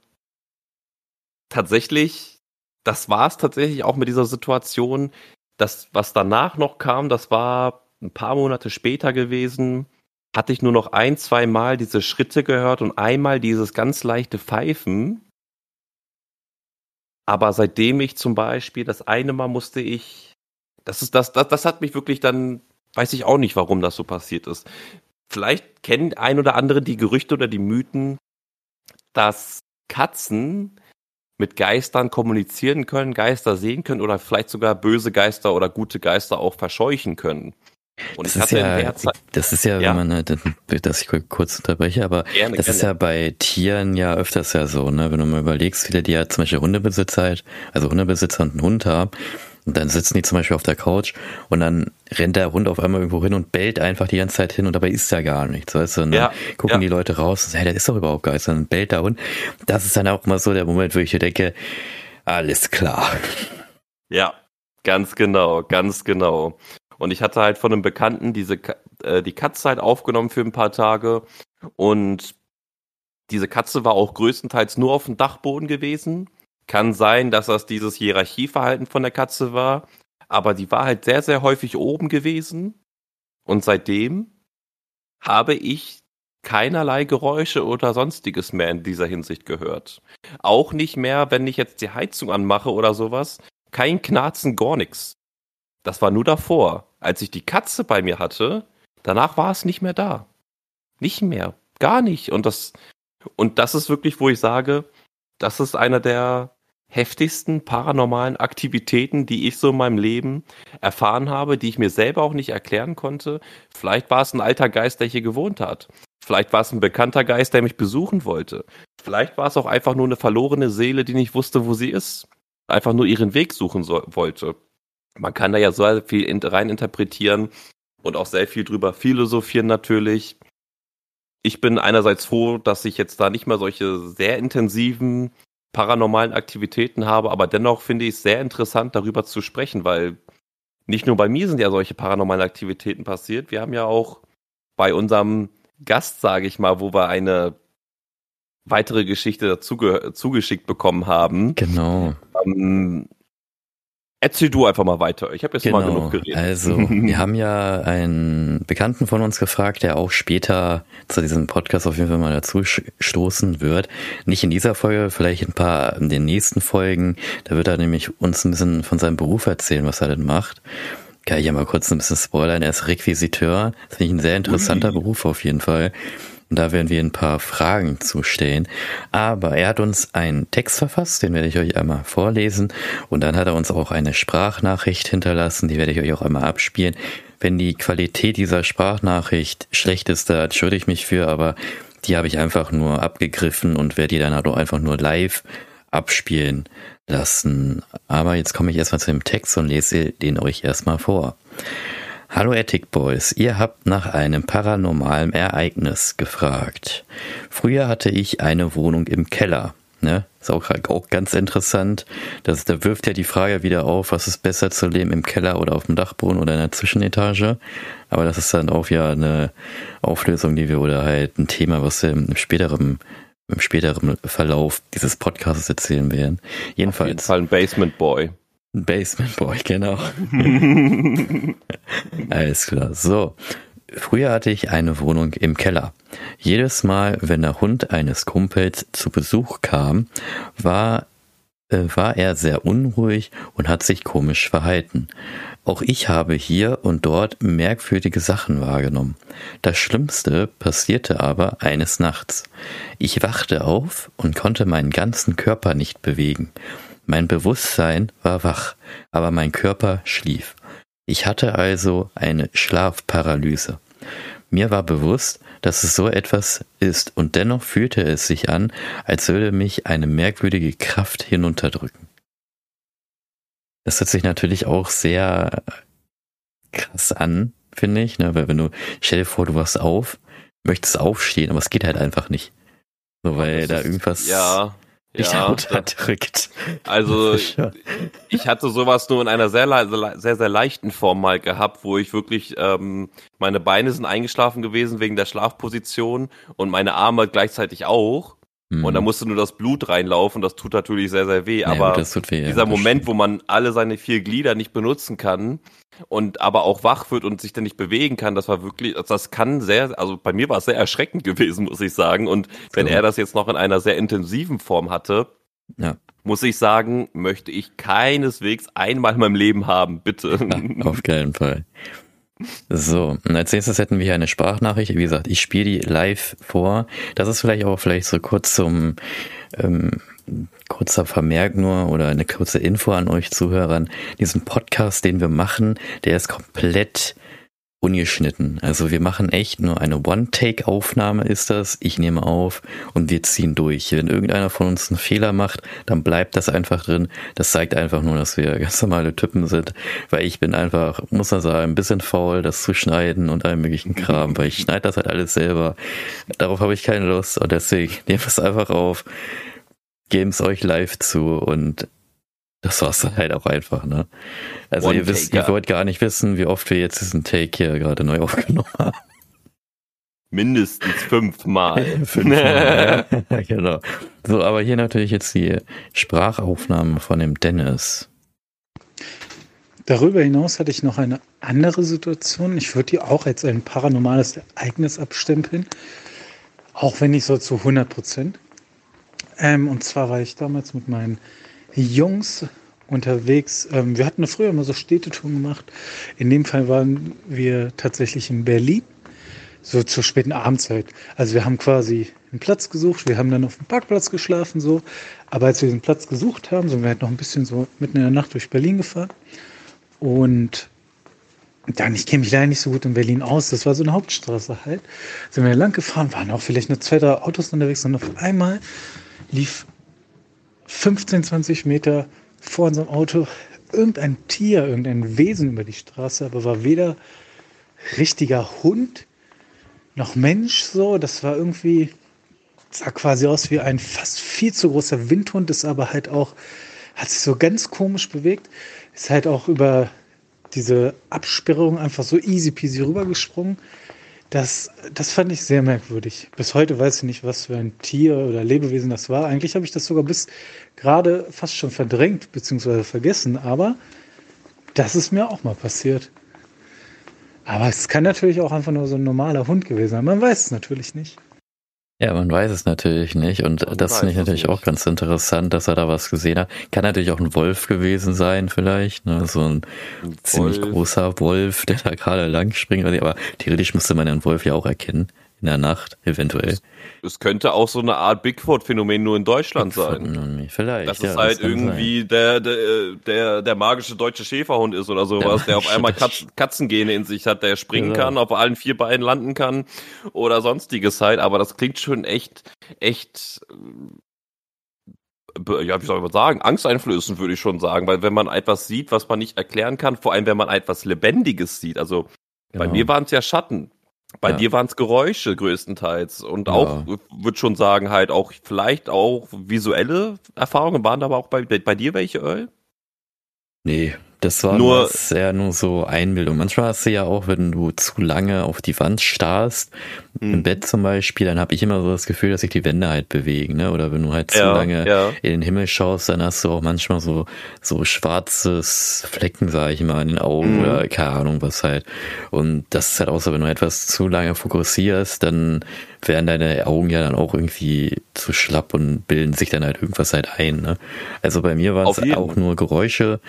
S2: tatsächlich, das war es tatsächlich auch mit dieser Situation. Das, was danach noch kam, das war ein paar Monate später gewesen. Hatte ich nur noch ein, zwei Mal diese Schritte gehört und einmal dieses ganz leichte Pfeifen. Aber seitdem ich zum Beispiel das eine Mal musste ich, das ist das, das, das hat mich wirklich dann, weiß ich auch nicht, warum das so passiert ist. Vielleicht kennen ein oder andere die Gerüchte oder die Mythen, dass Katzen mit Geistern kommunizieren können, Geister sehen können oder vielleicht sogar böse Geister oder gute Geister auch verscheuchen können.
S1: Und das, ist ja, das ist ja, ja, wenn man, dass ich kurz unterbreche, aber gerne, das gerne. ist ja bei Tieren ja öfters ja so, ne? Wenn du mal überlegst, viele, die ja zum Beispiel Hundebesitzer halt, also Hundebesitzer und einen Hund haben, und dann sitzen die zum Beispiel auf der Couch und dann rennt der Hund auf einmal irgendwo hin und bellt einfach die ganze Zeit hin und dabei ist da gar nichts, weißt du? Und dann ja, gucken ja. die Leute raus und sagen, hey, das ist doch überhaupt gar nichts, dann bellt der Hund. Das ist dann auch mal so der Moment, wo ich denke, alles klar.
S2: Ja, ganz genau, ganz genau. Und ich hatte halt von einem Bekannten diese äh, die Katze halt aufgenommen für ein paar Tage und diese Katze war auch größtenteils nur auf dem Dachboden gewesen kann sein, dass das dieses Hierarchieverhalten von der Katze war, aber die war halt sehr, sehr häufig oben gewesen. Und seitdem habe ich keinerlei Geräusche oder sonstiges mehr in dieser Hinsicht gehört. Auch nicht mehr, wenn ich jetzt die Heizung anmache oder sowas. Kein Knarzen, gar nichts. Das war nur davor. Als ich die Katze bei mir hatte, danach war es nicht mehr da. Nicht mehr. Gar nicht. Und das, und das ist wirklich, wo ich sage, das ist einer der heftigsten paranormalen Aktivitäten, die ich so in meinem Leben erfahren habe, die ich mir selber auch nicht erklären konnte. Vielleicht war es ein alter Geist, der hier gewohnt hat. Vielleicht war es ein bekannter Geist, der mich besuchen wollte. Vielleicht war es auch einfach nur eine verlorene Seele, die nicht wusste, wo sie ist. Einfach nur ihren Weg suchen so wollte. Man kann da ja so viel rein interpretieren und auch sehr viel drüber philosophieren natürlich. Ich bin einerseits froh, dass ich jetzt da nicht mehr solche sehr intensiven paranormalen Aktivitäten habe, aber dennoch finde ich es sehr interessant, darüber zu sprechen, weil nicht nur bei mir sind ja solche paranormalen Aktivitäten passiert, wir haben ja auch bei unserem Gast, sage ich mal, wo wir eine weitere Geschichte dazu zugeschickt bekommen haben.
S1: Genau. Ähm,
S2: Erzähl du einfach mal weiter. Ich habe jetzt
S1: genau.
S2: mal genug geredet.
S1: Also, (laughs) wir haben ja einen Bekannten von uns gefragt, der auch später zu diesem Podcast auf jeden Fall mal dazu stoßen wird. Nicht in dieser Folge, vielleicht ein paar in den nächsten Folgen. Da wird er nämlich uns ein bisschen von seinem Beruf erzählen, was er denn macht. Kann ich ja mal kurz ein bisschen spoilern. Er ist Requisiteur. Das finde ich ein sehr interessanter Ui. Beruf auf jeden Fall. Und da werden wir ein paar Fragen zu stellen. Aber er hat uns einen Text verfasst, den werde ich euch einmal vorlesen. Und dann hat er uns auch eine Sprachnachricht hinterlassen, die werde ich euch auch einmal abspielen. Wenn die Qualität dieser Sprachnachricht schlecht ist, da entschuldige ich mich für, aber die habe ich einfach nur abgegriffen und werde die dann auch einfach nur live abspielen lassen. Aber jetzt komme ich erstmal zu dem Text und lese den euch erstmal vor. Hallo Attic Boys, ihr habt nach einem paranormalen Ereignis gefragt. Früher hatte ich eine Wohnung im Keller. Ne? Ist auch, auch ganz interessant. Das, da wirft ja die Frage wieder auf, was ist besser zu leben im Keller oder auf dem Dachboden oder in der Zwischenetage. Aber das ist dann auch ja eine Auflösung, die wir oder halt ein Thema, was wir im späteren, im späteren Verlauf dieses Podcasts erzählen werden. Jedenfalls. Auf jeden
S2: Fall ein Basement Boy.
S1: Ein Basement Boy, genau. (laughs) Alles klar. So. Früher hatte ich eine Wohnung im Keller. Jedes Mal, wenn der Hund eines Kumpels zu Besuch kam, war, äh, war er sehr unruhig und hat sich komisch verhalten. Auch ich habe hier und dort merkwürdige Sachen wahrgenommen. Das Schlimmste passierte aber eines Nachts. Ich wachte auf und konnte meinen ganzen Körper nicht bewegen. Mein Bewusstsein war wach, aber mein Körper schlief. Ich hatte also eine Schlafparalyse. Mir war bewusst, dass es so etwas ist, und dennoch fühlte es sich an, als würde mich eine merkwürdige Kraft hinunterdrücken. Das hört sich natürlich auch sehr krass an, finde ich, ne? weil wenn du, stell dir vor, du wachst auf, möchtest aufstehen, aber es geht halt einfach nicht. So, weil da irgendwas.
S2: Ja,
S1: dich ja, unterdrückt.
S2: Also (laughs) ich hatte sowas nur in einer sehr, sehr, sehr leichten Form mal gehabt, wo ich wirklich, ähm, meine Beine sind eingeschlafen gewesen wegen der Schlafposition und meine Arme gleichzeitig auch. Mhm. Und da musste nur das Blut reinlaufen, das tut natürlich sehr, sehr weh. Ja, aber weh, dieser ja, Moment, wo man alle seine vier Glieder nicht benutzen kann und aber auch wach wird und sich dann nicht bewegen kann, das war wirklich, das kann sehr, also bei mir war es sehr erschreckend (laughs) gewesen, muss ich sagen. Und wenn so. er das jetzt noch in einer sehr intensiven Form hatte, ja. muss ich sagen, möchte ich keineswegs einmal in meinem Leben haben, bitte.
S1: Ja, auf keinen Fall. So, und als nächstes hätten wir hier eine Sprachnachricht. Wie gesagt, ich spiele die live vor. Das ist vielleicht auch vielleicht so kurz zum ähm, kurzer Vermerk nur oder eine kurze Info an euch Zuhörern. Diesen Podcast, den wir machen, der ist komplett ungeschnitten. Also wir machen echt nur eine One-Take-Aufnahme ist das. Ich nehme auf und wir ziehen durch. Wenn irgendeiner von uns einen Fehler macht, dann bleibt das einfach drin. Das zeigt einfach nur, dass wir (laughs) ganz normale Typen sind, weil ich bin einfach, muss man sagen, ein bisschen faul, das zu schneiden und allen möglichen Kram, weil ich schneide das halt alles selber. Darauf habe ich keine Lust und deswegen (laughs) nehme es einfach auf, geben es euch live zu und das war's dann halt auch einfach, ne? Also ihr wisst, ihr wollt gar nicht wissen, wie oft wir jetzt diesen Take hier gerade neu (laughs) aufgenommen haben.
S2: Mindestens fünfmal. (laughs)
S1: fünfmal, (laughs) ja. genau. So, aber hier natürlich jetzt die Sprachaufnahme von dem Dennis.
S3: Darüber hinaus hatte ich noch eine andere Situation. Ich würde die auch als ein paranormales Ereignis abstempeln. Auch wenn nicht so zu 100 Prozent. Ähm, und zwar war ich damals mit meinen Jungs unterwegs. Ähm, wir hatten früher immer so Städtetouren gemacht. In dem Fall waren wir tatsächlich in Berlin, so zur späten Abendzeit. Also wir haben quasi einen Platz gesucht, wir haben dann auf dem Parkplatz geschlafen, so. Aber als wir den Platz gesucht haben, sind wir halt noch ein bisschen so mitten in der Nacht durch Berlin gefahren. Und dann, ich kenne mich leider nicht so gut in Berlin aus, das war so eine Hauptstraße halt. Sind wir lang gefahren, waren auch vielleicht nur zwei, drei Autos unterwegs und auf einmal lief 15, 20 Meter vor unserem Auto irgendein Tier, irgendein Wesen über die Straße, aber war weder richtiger Hund noch Mensch so. Das war irgendwie, sah quasi aus wie ein fast viel zu großer Windhund, ist aber halt auch, hat sich so ganz komisch bewegt, ist halt auch über diese Absperrung einfach so easy peasy rübergesprungen. Das, das fand ich sehr merkwürdig. Bis heute weiß ich nicht, was für ein Tier oder Lebewesen das war. Eigentlich habe ich das sogar bis gerade fast schon verdrängt bzw. vergessen, aber das ist mir auch mal passiert. Aber es kann natürlich auch einfach nur so ein normaler Hund gewesen sein. Man weiß es natürlich nicht.
S1: Ja, man weiß es natürlich nicht. Und man das finde ich natürlich nicht. auch ganz interessant, dass er da was gesehen hat. Kann natürlich auch ein Wolf gewesen sein, vielleicht. Ne? So ein, ein ziemlich großer Wolf, der da gerade lang springt. Aber theoretisch müsste man den Wolf ja auch erkennen in der Nacht, eventuell.
S2: Es könnte auch so eine Art Bigfoot-Phänomen nur in Deutschland sein.
S1: Vielleicht.
S2: Dass ja, es halt irgendwie der, der, der, der magische deutsche Schäferhund ist oder sowas, der, der auf einmal Katz, Katzengene in sich hat, der springen genau. kann, auf allen vier Beinen landen kann oder sonstiges halt. Aber das klingt schon echt, echt äh, ja, wie soll man sagen, angsteinflößend würde ich schon sagen, weil wenn man etwas sieht, was man nicht erklären kann, vor allem wenn man etwas Lebendiges sieht, also genau. bei mir waren es ja Schatten, Bei
S1: Ja.
S2: dir waren es Geräusche größtenteils und auch, würde schon sagen, halt auch vielleicht auch visuelle Erfahrungen waren aber auch bei, bei dir welche, Earl?
S1: Nee, das war
S2: Nur-
S1: nur eher nur so Einbildung. Manchmal hast du ja auch, wenn du zu lange auf die Wand starrst,
S2: Hm.
S1: im Bett zum Beispiel, dann habe ich immer so das Gefühl, dass sich die Wände halt bewegen, ne? Oder wenn du halt zu
S2: Ja,
S1: lange
S2: ja.
S1: in den Himmel schaust, dann hast du auch manchmal so so schwarzes Flecken, sage ich mal, in den Augen
S2: Mhm.
S1: oder keine Ahnung was halt. Und das ist halt auch so, wenn du etwas zu lange fokussierst, dann werden deine Augen ja dann auch irgendwie zu schlapp und bilden sich dann halt irgendwas halt ein. Ne? Also bei mir waren es auch nur Geräusche.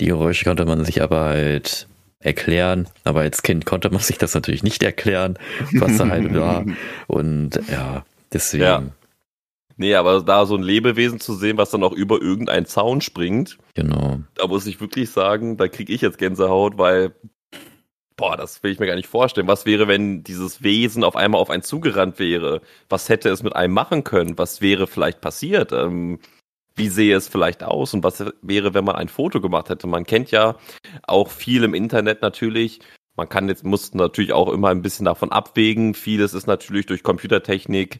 S1: Die Geräusche konnte man sich aber halt erklären, aber als Kind konnte man (laughs) sich das natürlich nicht erklären, was da halt war. (laughs) Und ja, deswegen.
S2: Ja. Nee, aber da so ein Lebewesen zu sehen, was dann auch über irgendeinen Zaun springt,
S1: Genau.
S2: da muss ich wirklich sagen, da kriege ich jetzt Gänsehaut, weil, boah, das will ich mir gar nicht vorstellen. Was wäre, wenn dieses Wesen auf einmal auf einen zugerannt wäre? Was hätte es mit einem machen können? Was wäre vielleicht passiert? Ähm, wie sehe es vielleicht aus? Und was wäre, wenn man ein Foto gemacht hätte? Man kennt ja auch viel im Internet natürlich. Man kann jetzt, muss natürlich auch immer ein bisschen davon abwägen. Vieles ist natürlich durch Computertechnik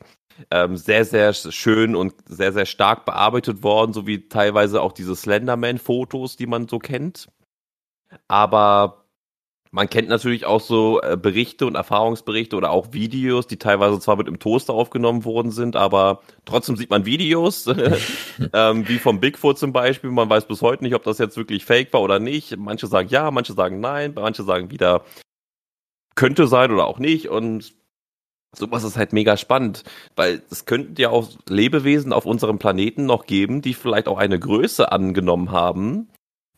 S2: ähm, sehr, sehr schön und sehr, sehr stark bearbeitet worden, so wie teilweise auch diese Slenderman-Fotos, die man so kennt. Aber man kennt natürlich auch so äh, Berichte und Erfahrungsberichte oder auch Videos, die teilweise zwar mit im Toaster aufgenommen worden sind, aber trotzdem sieht man Videos, (laughs) ähm, wie vom Bigfoot zum Beispiel. Man weiß bis heute nicht, ob das jetzt wirklich fake war oder nicht. Manche sagen ja, manche sagen nein, manche sagen wieder könnte sein oder auch nicht. Und sowas ist halt mega spannend, weil es könnten ja auch Lebewesen auf unserem Planeten noch geben, die vielleicht auch eine Größe angenommen haben,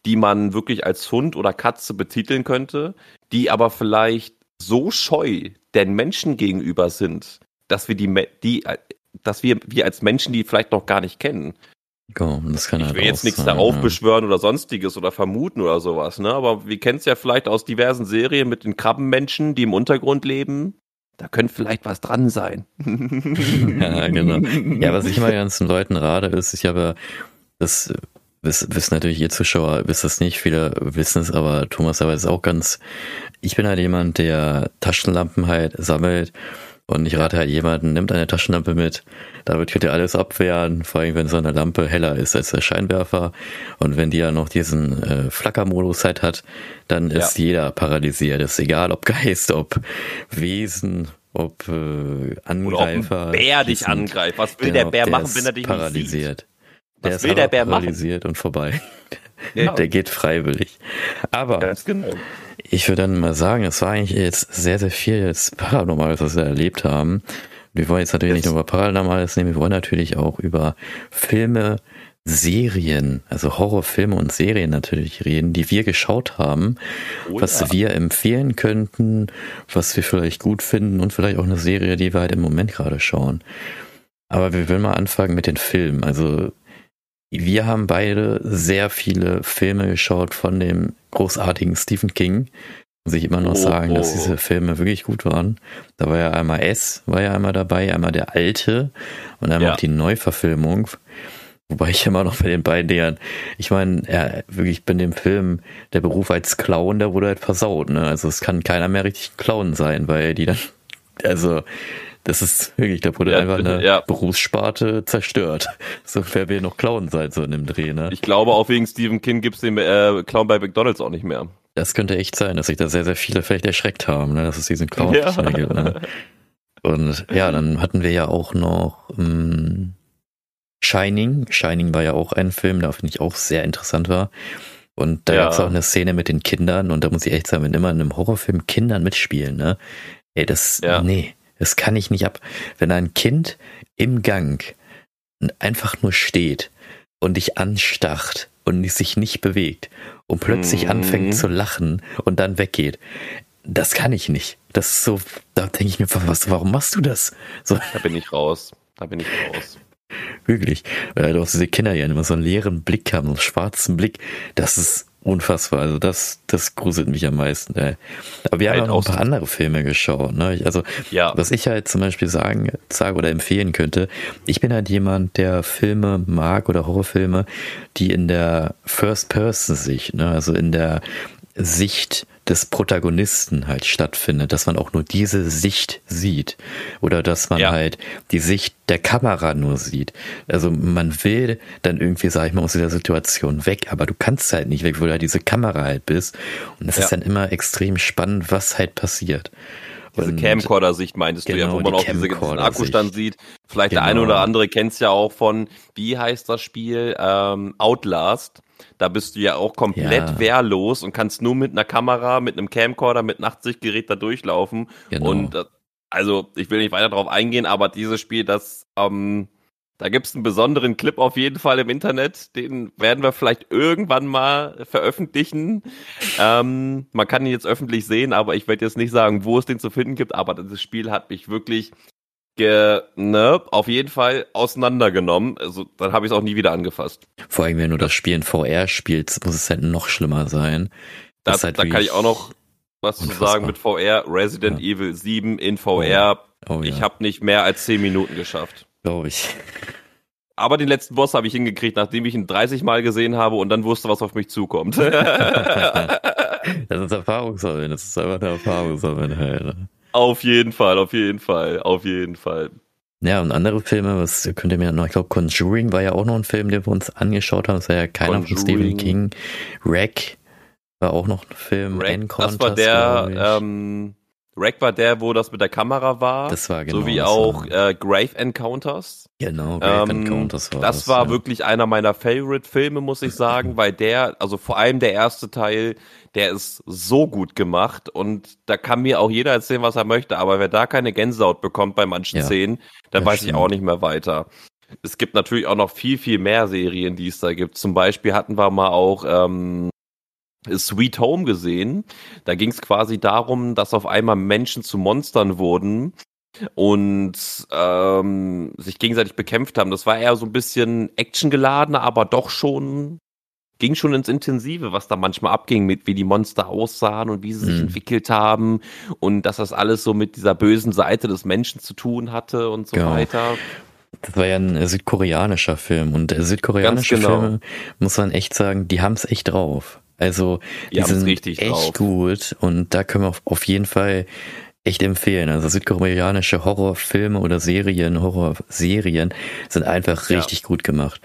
S2: die man wirklich als Hund oder Katze betiteln könnte, die aber vielleicht so scheu den Menschen gegenüber sind, dass wir die, die äh, dass wir, wir als Menschen die vielleicht noch gar nicht kennen.
S1: Genau, das kann
S2: Ich
S1: halt
S2: will jetzt nichts
S1: sein,
S2: darauf
S1: ja.
S2: beschwören oder sonstiges oder vermuten oder sowas, ne? Aber wir kennen es ja vielleicht aus diversen Serien mit den Krabbenmenschen, die im Untergrund leben. Da könnte vielleicht was dran sein. (laughs)
S1: Ja, genau. Ja, was ich (laughs) immer ganzen Leuten rate, ist, ich habe, das wissen, wissen natürlich ihr Zuschauer, wisst es nicht, viele wissen es, aber Thomas aber ist auch ganz, ich bin halt jemand, der Taschenlampen halt sammelt. Und ich rate halt jemanden, nimmt eine Taschenlampe mit, damit könnt ihr alles abwehren, vor allem wenn so eine Lampe heller ist als der Scheinwerfer. Und wenn die ja noch diesen äh, Flackermodus halt hat, dann ist jeder paralysiert, ist egal ob (laughs) Geist, ob Wesen, ob äh,
S2: Oder ob
S1: Angreifer.
S2: ein Bär dich angreift. Was will
S1: Genau,
S2: der Bär machen, wenn er dich
S1: paralysiert.
S2: Was
S1: der ist
S2: will der Bär machen?
S1: paralysiert und vorbei.
S2: Ja. (laughs)
S1: Der geht freiwillig. Aber
S2: Ganz genau.
S1: ich würde dann mal sagen, es war eigentlich jetzt sehr, sehr viel jetzt (laughs) Paranormales, was wir erlebt haben. Wir wollen jetzt natürlich
S2: Yes.
S1: nicht nur über Paranormales nehmen, wir wollen natürlich auch über Filme, Serien, also Horrorfilme und Serien natürlich reden, die wir geschaut haben,
S2: Oh
S1: was
S2: ja.
S1: wir empfehlen könnten, was wir vielleicht gut finden und vielleicht auch eine Serie, die wir halt im Moment gerade schauen. Aber wir wollen mal anfangen mit den Filmen. Also wir haben beide sehr viele Filme geschaut von dem großartigen Stephen King. Muss ich immer noch
S2: Oh,
S1: sagen, dass
S2: oh.
S1: diese Filme wirklich gut waren. Da war ja einmal S, war ja einmal dabei, einmal der alte und einmal
S2: Ja.
S1: auch die Neuverfilmung. Wobei ich immer noch bei den beiden Dingern, ich meine, ja, wirklich bei dem Film, der Beruf als Clown, der wurde halt versaut, ne? Also es kann keiner mehr richtig Clown sein, weil die dann, also, das ist wirklich, da wurde
S2: Ja,
S1: einfach eine
S2: ja.
S1: Berufssparte zerstört. (laughs) So, wer will noch Clown sein, so in dem Dreh, ne?
S2: Ich glaube, auch wegen Stephen King gibt's den äh, Clown bei McDonalds auch nicht mehr.
S1: Das könnte echt sein, dass sich da sehr, sehr viele vielleicht erschreckt haben, ne, dass es diesen Clown
S2: Ja.
S1: gibt. Ne? Und ja, dann hatten wir ja auch noch ähm, Shining. Shining war ja auch ein Film, der finde ich auch sehr interessant war. Und da
S2: Ja.
S1: gab es auch eine Szene mit den Kindern und da muss ich echt sagen, wenn immer in einem Horrorfilm Kindern mitspielen, ne? Ey, das,
S2: Ja.
S1: nee, das kann ich nicht ab. Wenn ein Kind im Gang einfach nur steht und dich anstarrt und sich nicht bewegt und plötzlich
S2: Mhm.
S1: anfängt zu lachen und dann weggeht. Das kann ich nicht. Das ist so, da denke ich mir, was, warum machst du das? So,
S2: Da bin ich raus. Da bin ich raus.
S1: wirklich. Äh, du hast diese Kinder ja immer so einen leeren Blick haben, so einen schwarzen Blick. Das ist unfassbar. Also das, das gruselt mich am meisten. Ey. Aber wir haben
S2: Halt
S1: auch noch ein paar andere Filme geschaut. Ne? Ich- Also
S2: Ja.
S1: was ich halt zum Beispiel sagen, sage oder empfehlen könnte, ich bin halt jemand, der Filme mag oder Horrorfilme, die in der First-Person-Sicht, ne, also in der Sicht des Protagonisten halt stattfindet, dass man auch nur diese Sicht sieht oder dass man ja. halt die Sicht der Kamera nur sieht. Also man will dann irgendwie, sag ich mal, aus dieser Situation weg, aber du kannst halt nicht weg, wo du halt diese Kamera halt bist. Und es ja. ist dann immer extrem spannend, was halt passiert.
S2: Diese Camcorder-Sicht meintest genau, du ja, genau, wo man die auch diese, diesen Akkustand sieht. Vielleicht genau. der eine oder andere kennt es ja auch von, wie heißt das Spiel? Ähm, Outlast. Da bist du ja auch komplett ja. wehrlos und kannst nur mit einer Kamera, mit einem Camcorder, mit Nachtsichtgerät da durchlaufen. Genau. Und äh, also, ich will nicht weiter darauf eingehen, aber dieses Spiel, das, ähm, da gibt's einen besonderen Clip auf jeden Fall im Internet. Den werden wir vielleicht irgendwann mal veröffentlichen. Ähm, man kann ihn jetzt öffentlich sehen, aber ich werde jetzt nicht sagen, wo es den zu finden gibt. Aber das Spiel hat mich wirklich ge, ne, auf jeden Fall auseinandergenommen. Also dann habe ich es auch nie wieder angefasst.
S1: Vor allem, wenn du das Spiel in VR spielst, muss es halt noch schlimmer sein.
S2: Das, halt da kann ich auch noch was unfassbar. zu sagen mit VR. Resident ja. Evil 7 in VR. Oh, oh, ja. Ich habe nicht mehr als 10 Minuten geschafft.
S1: Glaube ich.
S2: Aber den letzten Boss habe ich hingekriegt, nachdem ich ihn 30 Mal gesehen habe und dann wusste, was auf mich zukommt. (laughs) das
S1: ist Erfahrungssammeln, das ist einfach eine Erfahrungssammeln.
S2: Auf jeden Fall, auf jeden Fall, auf jeden Fall.
S1: Ja, und andere Filme, was könnt ihr mir noch, ich glaube, Conjuring war ja auch noch ein Film, den wir uns angeschaut haben. Das war ja keiner von Stephen King. Wreck war auch noch ein Film.
S2: Wreck, das war der, ähm, Wreck war der, wo das mit der Kamera war.
S1: Das war genau.
S2: So wie auch äh, Grave Encounters.
S1: Genau, Grave ähm, Encounters
S2: war das. Das war ja. wirklich einer meiner Favorite-Filme, muss ich sagen, (laughs) weil der, also vor allem der erste Teil, der ist so gut gemacht und da kann mir auch jeder erzählen, was er möchte, aber wer da keine Gänsehaut bekommt bei manchen ja, Szenen, dann weiß stimmt. ich auch nicht mehr weiter. Es gibt natürlich auch noch viel, viel mehr Serien, die es da gibt. Zum Beispiel hatten wir mal auch ähm, Sweet Home gesehen. Da ging es quasi darum, dass auf einmal Menschen zu Monstern wurden und ähm, sich gegenseitig bekämpft haben. Das war eher so ein bisschen actiongeladener, aber doch schon ging schon ins Intensive, was da manchmal abging, mit wie die Monster aussahen und wie sie sich mhm. entwickelt haben und dass das alles so mit dieser bösen Seite des Menschen zu tun hatte und so genau. weiter.
S1: Das war ja ein südkoreanischer Film und südkoreanische genau. Filme, muss man echt sagen, die haben es echt drauf. Also die, die sind echt drauf. gut und da können wir auf jeden Fall echt empfehlen. Also südkoreanische Horrorfilme oder Serien, Horrorserien sind einfach richtig ja. gut gemacht.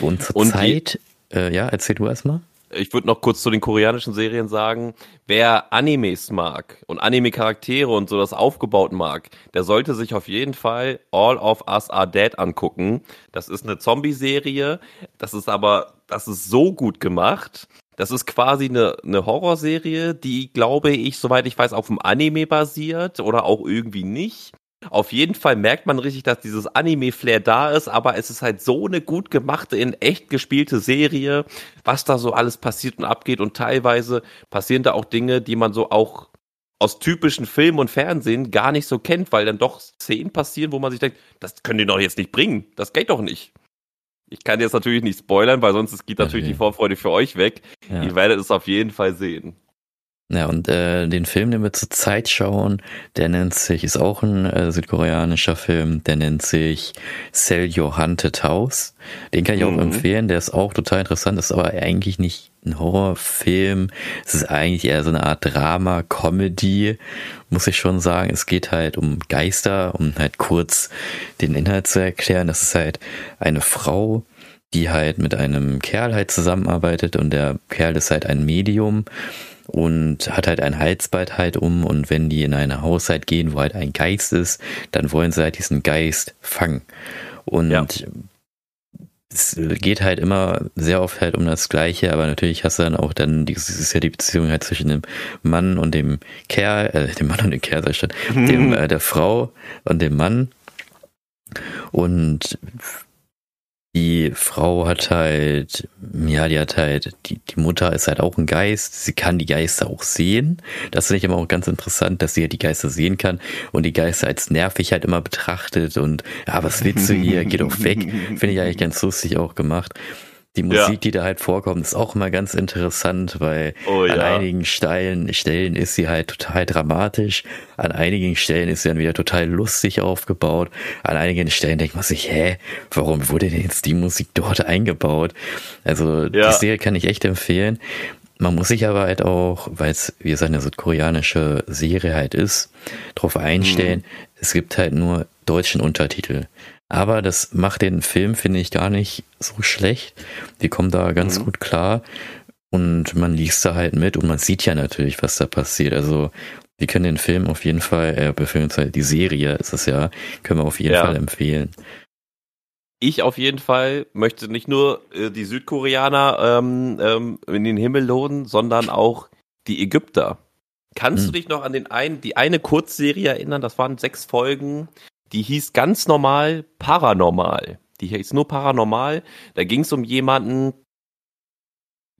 S1: Und zur und Zeit äh, ja, erzähl du erstmal.
S2: Ich würde noch kurz zu den koreanischen Serien sagen, wer Animes mag und Anime-Charaktere und so das aufgebaut mag, der sollte sich auf jeden Fall All of Us Are Dead angucken. Das ist eine Zombie-Serie, das ist aber, das ist so gut gemacht. Das ist quasi eine, eine Horrorserie, die, glaube ich, soweit ich weiß, auf dem Anime basiert oder auch irgendwie nicht. Auf jeden Fall merkt man richtig, dass dieses Anime-Flair da ist, aber es ist halt so eine gut gemachte, in echt gespielte Serie, was da so alles passiert und abgeht und teilweise passieren da auch Dinge, die man so auch aus typischen Film und Fernsehen gar nicht so kennt, weil dann doch Szenen passieren, wo man sich denkt, das können die doch jetzt nicht bringen, das geht doch nicht. Ich kann jetzt natürlich nicht spoilern, weil sonst geht natürlich okay. die Vorfreude für euch weg. Ja. Ihr werdet es auf jeden Fall sehen.
S1: Ja, und äh, den Film, den wir zur Zeit schauen, der nennt sich, ist auch ein äh, südkoreanischer Film, der nennt sich Sell Your Haunted House. Den kann ich auch mhm. empfehlen, der ist auch total interessant, ist aber eigentlich nicht ein Horrorfilm. Es ist eigentlich eher so eine Art Drama, Comedy, muss ich schon sagen. Es geht halt um Geister, um halt kurz den Inhalt zu erklären. Das ist halt eine Frau, die halt mit einem Kerl halt zusammenarbeitet und der Kerl ist halt ein Medium und hat halt ein Halsband halt um und wenn die in eine Haushalt gehen, wo halt ein Geist ist, dann wollen sie halt diesen Geist fangen. Und ja. es geht halt immer sehr oft halt um das Gleiche, aber natürlich hast du dann auch dann, das ist ja die Beziehung halt zwischen dem Mann und dem Kerl, äh, dem Mann und dem Kerl, sag ich schon, dem, (laughs) äh, der Frau und dem Mann. Und die Frau hat halt, ja, die hat halt, die, die Mutter ist halt auch ein Geist, sie kann die Geister auch sehen. Das finde ich immer auch ganz interessant, dass sie halt die Geister sehen kann und die Geister als nervig halt immer betrachtet und, ja, was willst du hier, geh doch weg. (laughs) Finde ich eigentlich ganz lustig auch gemacht. Die Musik, ja. die da halt vorkommt, ist auch immer ganz interessant, weil oh, an ja. einigen Stellen, Stellen ist sie halt total dramatisch, an einigen Stellen ist sie dann wieder total lustig aufgebaut, an einigen Stellen denkt man sich, hä, warum wurde denn jetzt die Musik dort eingebaut? Also ja. die Serie kann ich echt empfehlen. man muss sich aber halt auch, weil es wie es eine südkoreanische Serie halt ist, darauf einstellen, mhm. es gibt halt nur deutschen Untertitel. Aber das macht den Film, finde ich, gar nicht so schlecht. Die kommen da ganz mhm. gut klar. Und man liest da halt mit und man sieht ja natürlich, was da passiert. Also wir können den Film auf jeden Fall, äh, beziehungsweise die Serie ist es ja, können wir auf jeden ja. Fall empfehlen.
S2: Ich auf jeden Fall möchte nicht nur äh, die Südkoreaner ähm, ähm, in den Himmel lohnen, sondern auch die Ägypter. Kannst hm. du dich noch an den einen, die eine Kurzserie erinnern? Das waren sechs Folgen. Die hieß ganz normal Paranormal. Die hieß nur Paranormal. Da ging es um jemanden,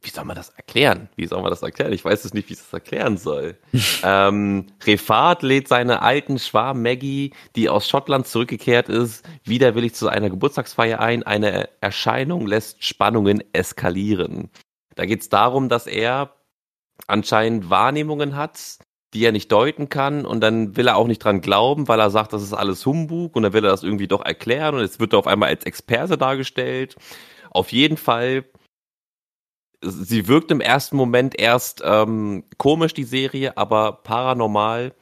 S2: wie soll man das erklären? Wie soll man das erklären? Ich weiß es nicht, wie ich das erklären soll. (laughs) ähm, Refat lädt seine alten Schwarm Maggie, die aus Schottland zurückgekehrt ist, widerwillig zu einer Geburtstagsfeier ein. Eine Erscheinung lässt Spannungen eskalieren. Da geht es darum, dass er anscheinend Wahrnehmungen hat, die er nicht deuten kann und dann will er auch nicht dran glauben, weil er sagt, das ist alles Humbug und dann will er das irgendwie doch erklären und jetzt wird er auf einmal als Experte dargestellt. Auf jeden Fall sie wirkt im ersten Moment erst ähm, komisch, die Serie, aber paranormal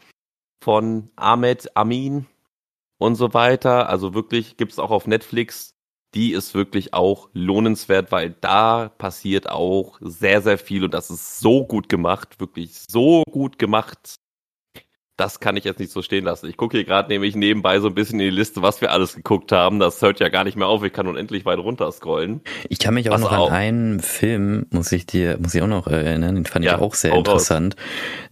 S2: von Ahmed Amin und so weiter. Also wirklich gibt's auch auf Netflix. Die ist wirklich auch lohnenswert, weil da passiert auch sehr, sehr viel und das ist so gut gemacht, wirklich so gut gemacht das kann ich jetzt nicht so stehen lassen. Ich gucke hier gerade nämlich nebenbei so ein bisschen in die Liste, was wir alles geguckt haben. Das hört ja gar nicht mehr auf. Ich kann unendlich weit runter scrollen.
S1: Ich kann mich auch was noch auch. an einen Film, muss ich dir, muss ich auch noch erinnern, den fand ja, ich auch sehr interessant. Raus.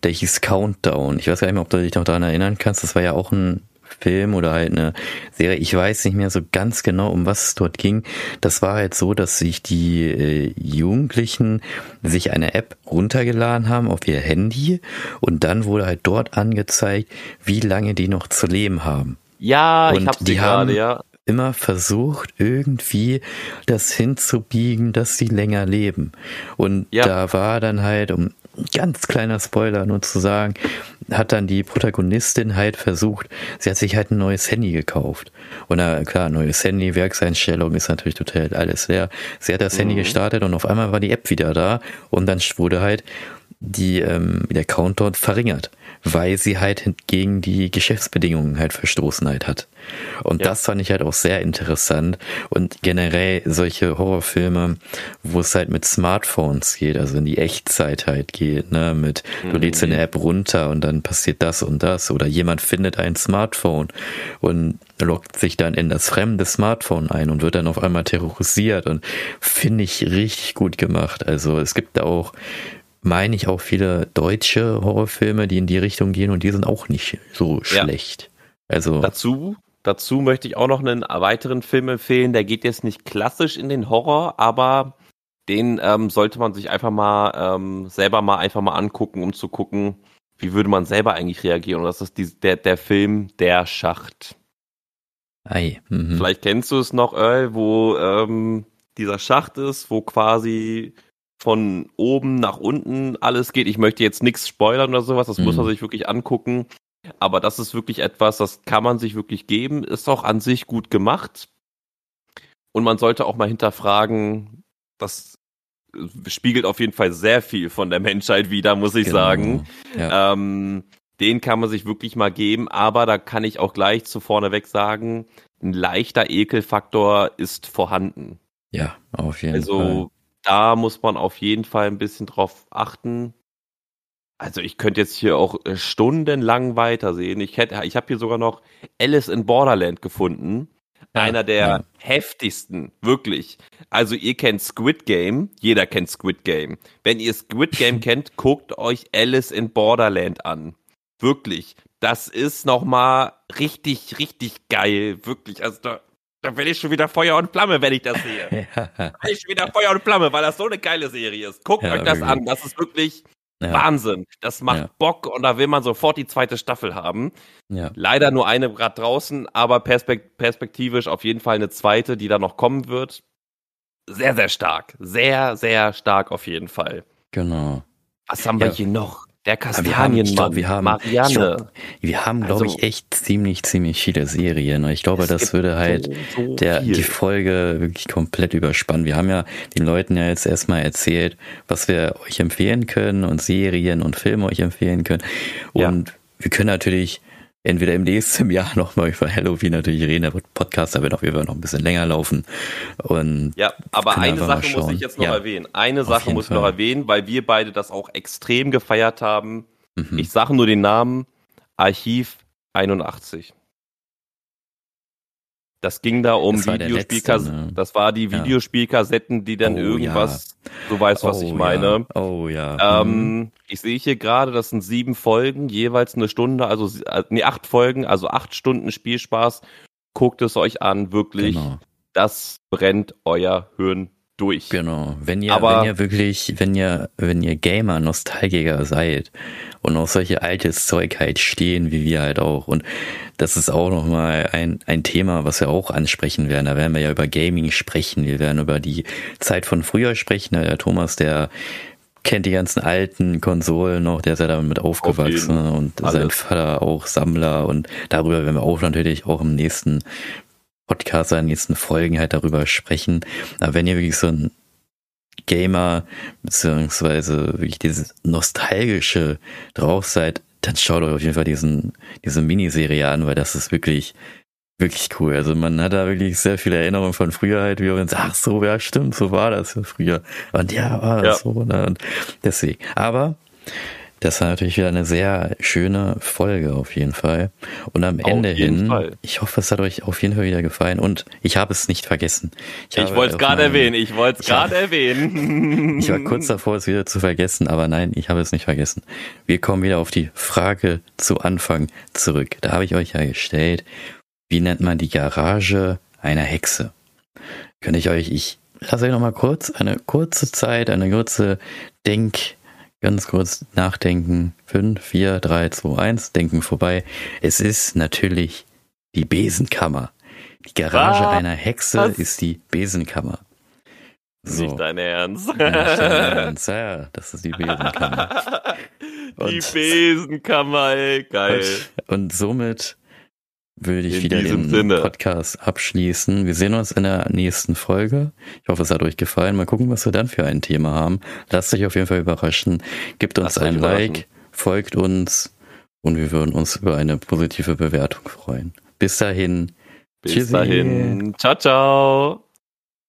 S1: Der hieß Countdown. Ich weiß gar nicht mehr, ob du dich noch daran erinnern kannst. Das war ja auch ein Film oder halt eine Serie. Ich weiß nicht mehr so ganz genau, um was es dort ging. Das war halt so, dass sich die äh, Jugendlichen sich eine App runtergeladen haben auf ihr Handy und dann wurde halt dort angezeigt, wie lange die noch zu leben haben.
S2: Ja,
S1: und
S2: ich hab's
S1: die
S2: gerade, ja
S1: immer versucht, irgendwie das hinzubiegen, dass sie länger leben. Und ja. da war dann halt, um ganz kleiner Spoiler nur zu sagen, hat dann die Protagonistin halt versucht, sie hat sich halt ein neues Handy gekauft. Und na klar, neues Handy, Werkseinstellung ist natürlich total alles leer. Sie hat das mhm. Handy gestartet und auf einmal war die App wieder da und dann wurde halt die, ähm, der Countdown verringert weil sie halt gegen die Geschäftsbedingungen halt verstoßen halt hat. Und ja. das fand ich halt auch sehr interessant. Und generell solche Horrorfilme, wo es halt mit Smartphones geht, also in die Echtzeit halt geht, ne, mit mhm. du lädst eine App runter und dann passiert das und das. Oder jemand findet ein Smartphone und lockt sich dann in das fremde Smartphone ein und wird dann auf einmal terrorisiert und finde ich richtig gut gemacht. Also es gibt auch meine ich, auch viele deutsche Horrorfilme, die in die Richtung gehen und die sind auch nicht so schlecht. Ja. Also
S2: dazu, dazu möchte ich auch noch einen weiteren Film empfehlen, der geht jetzt nicht klassisch in den Horror, aber den ähm, sollte man sich einfach mal ähm, selber mal einfach mal angucken, um zu gucken, wie würde man selber eigentlich reagieren. Und das ist die, der, der Film Der Schacht.
S1: Ei.
S2: Mhm. Vielleicht kennst du es noch, Earl, wo ähm, dieser Schacht ist, wo quasi von oben nach unten alles geht. Ich möchte jetzt nichts spoilern oder sowas, das mhm. muss man mhm. sich wirklich angucken. Aber das ist wirklich etwas, das kann man sich wirklich geben, ist auch an sich gut gemacht. Und man sollte auch mal hinterfragen, das spiegelt auf jeden Fall sehr viel von der Menschheit wider, muss ich genau. sagen. Ja. Ähm, den kann man sich wirklich mal geben, aber da kann ich auch gleich zu vorneweg sagen, ein leichter Ekelfaktor ist vorhanden.
S1: Ja, auf jeden
S2: also,
S1: Fall.
S2: Also da muss man auf jeden Fall ein bisschen drauf achten. Also ich könnte jetzt hier auch äh, stundenlang weitersehen. Ich hätte, ich habe hier sogar noch Alice in Borderland gefunden. Ja, Einer der ja. heftigsten, wirklich. Also ihr kennt Squid Game, jeder kennt Squid Game. Wenn ihr Squid Game (laughs) kennt, guckt euch Alice in Borderland an. Wirklich. Das ist nochmal richtig, richtig geil. Wirklich. Also da, da werde ich schon wieder Feuer und Flamme, wenn ich das sehe. ja. (laughs) Da werde ich schon wieder Feuer und Flamme, weil das so eine geile Serie ist. Guckt euch das wirklich. an. Das ist wirklich ja. Wahnsinn. Das macht ja. Bock und da will man sofort die zweite Staffel haben. Ja. Leider nur eine gerade draußen, aber perspekt perspektivisch auf jeden Fall eine zweite, die da noch kommen wird. Sehr, sehr stark. Sehr, sehr stark auf jeden Fall.
S1: Genau.
S2: Was haben wir hier noch? Der Kastanienmann,
S1: ich glaub, wir haben, glaub, wir haben, glaube
S2: Also-
S1: ich, echt ziemlich, ziemlich viele Serien. Und ich glaube, das würde halt
S2: so, so
S1: der,
S2: viel.
S1: die Folge wirklich komplett überspannen. Wir haben ja den Leuten ja jetzt erstmal erzählt, was wir euch empfehlen können und Serien und Filme euch empfehlen können.
S2: Ja.
S1: Und wir können natürlich entweder im nächsten (laughs) Jahr nochmal über Halloween natürlich reden. Der Podcast, da wird auf jeden Fall noch ein bisschen länger laufen. Und
S2: Ja, aber eine Sache muss ich jetzt noch
S1: Ja.
S2: erwähnen. Eine Sache muss ich noch erwähnen, weil wir beide das auch extrem gefeiert haben.
S1: mhm.
S2: Ich sage nur den Namen Archiv 81. Das ging da um
S1: Das
S2: Videospielkassetten.
S1: ne?
S2: Das war die
S1: Ja.
S2: Videospielkassetten, die dann
S1: Oh,
S2: irgendwas, du weißt, was ich
S1: Oh,
S2: meine.
S1: Ja. Oh ja. Mhm.
S2: Ähm, ich sehe hier gerade, das sind sieben Folgen, jeweils eine Stunde, also äh, nee, acht Folgen, also acht Stunden Spielspaß. Guckt es euch an, wirklich.
S1: Genau.
S2: Das brennt euer Hirn durch.
S1: Genau. Wenn ihr,
S2: Aber-
S1: wenn ihr wirklich, wenn ihr, wenn ihr Gamer, Nostalgiker seid und auf solche altes Zeug halt stehen, wie wir halt auch. Und das ist auch nochmal ein, ein Thema, was wir auch ansprechen werden. Da werden wir ja über Gaming sprechen. Wir werden über die Zeit von früher sprechen. Der Thomas, der kennt die ganzen alten Konsolen noch, der ist ja damit aufgewachsen
S2: jeden.
S1: und
S2: Alles.
S1: sein Vater auch Sammler und darüber werden wir auch natürlich auch im nächsten Podcast, in den nächsten Folgen halt darüber sprechen. Aber wenn ihr wirklich so ein Gamer, beziehungsweise wirklich dieses nostalgische drauf seid, dann schaut euch auf jeden Fall diesen, diese Miniserie an, weil das ist wirklich, wirklich cool. Also man hat da wirklich sehr viele Erinnerungen von früher halt, wie man sagt, ach so, ja stimmt, so war das ja früher. Und ja, war das
S2: Ja.
S1: so. Ne? Und deswegen. Aber das war natürlich wieder eine sehr schöne Folge auf jeden Fall. Und am
S2: Auf
S1: Ende hin,
S2: Fall.
S1: ich hoffe, es hat euch auf jeden Fall wieder gefallen. Und ich habe es nicht vergessen.
S2: Ich
S1: habe
S2: wollte es gerade erwähnen, ich wollte es
S1: Ich
S2: gerade erwähnen. (laughs)
S1: Ich war kurz davor, es wieder zu vergessen, aber nein, ich habe es nicht vergessen. Wir kommen wieder auf die Frage zu Anfang zurück. Da habe ich euch ja gestellt, wie nennt man die Garage einer Hexe? Könnte ich euch, ich lasse euch noch mal kurz eine kurze Zeit, eine kurze Denk, ganz kurz nachdenken. 5, 4, 3, 2, 1, denken vorbei. Es ist natürlich die Besenkammer. Die Garage
S2: Was?
S1: einer Hexe ist die Besenkammer.
S2: Nicht dein Ernst.
S1: Ja, (laughs) stimmt. ja, das ist die Besenkammer. (laughs)
S2: Die
S1: Und-
S2: Besenkammer, ey, geil.
S1: Und somit würde ich
S2: In
S1: wieder den
S2: Sinne.
S1: Podcast abschließen. Wir sehen uns in der nächsten Folge. Ich hoffe, es hat euch gefallen. Mal gucken, was wir dann für ein Thema haben. Lasst euch auf jeden Fall überraschen. Gebt uns
S2: Lasst
S1: ein. Like, folgt uns und wir würden uns über eine positive Bewertung freuen. Bis dahin.
S2: Bis
S1: Tschüssi.
S2: dahin. Ciao, ciao.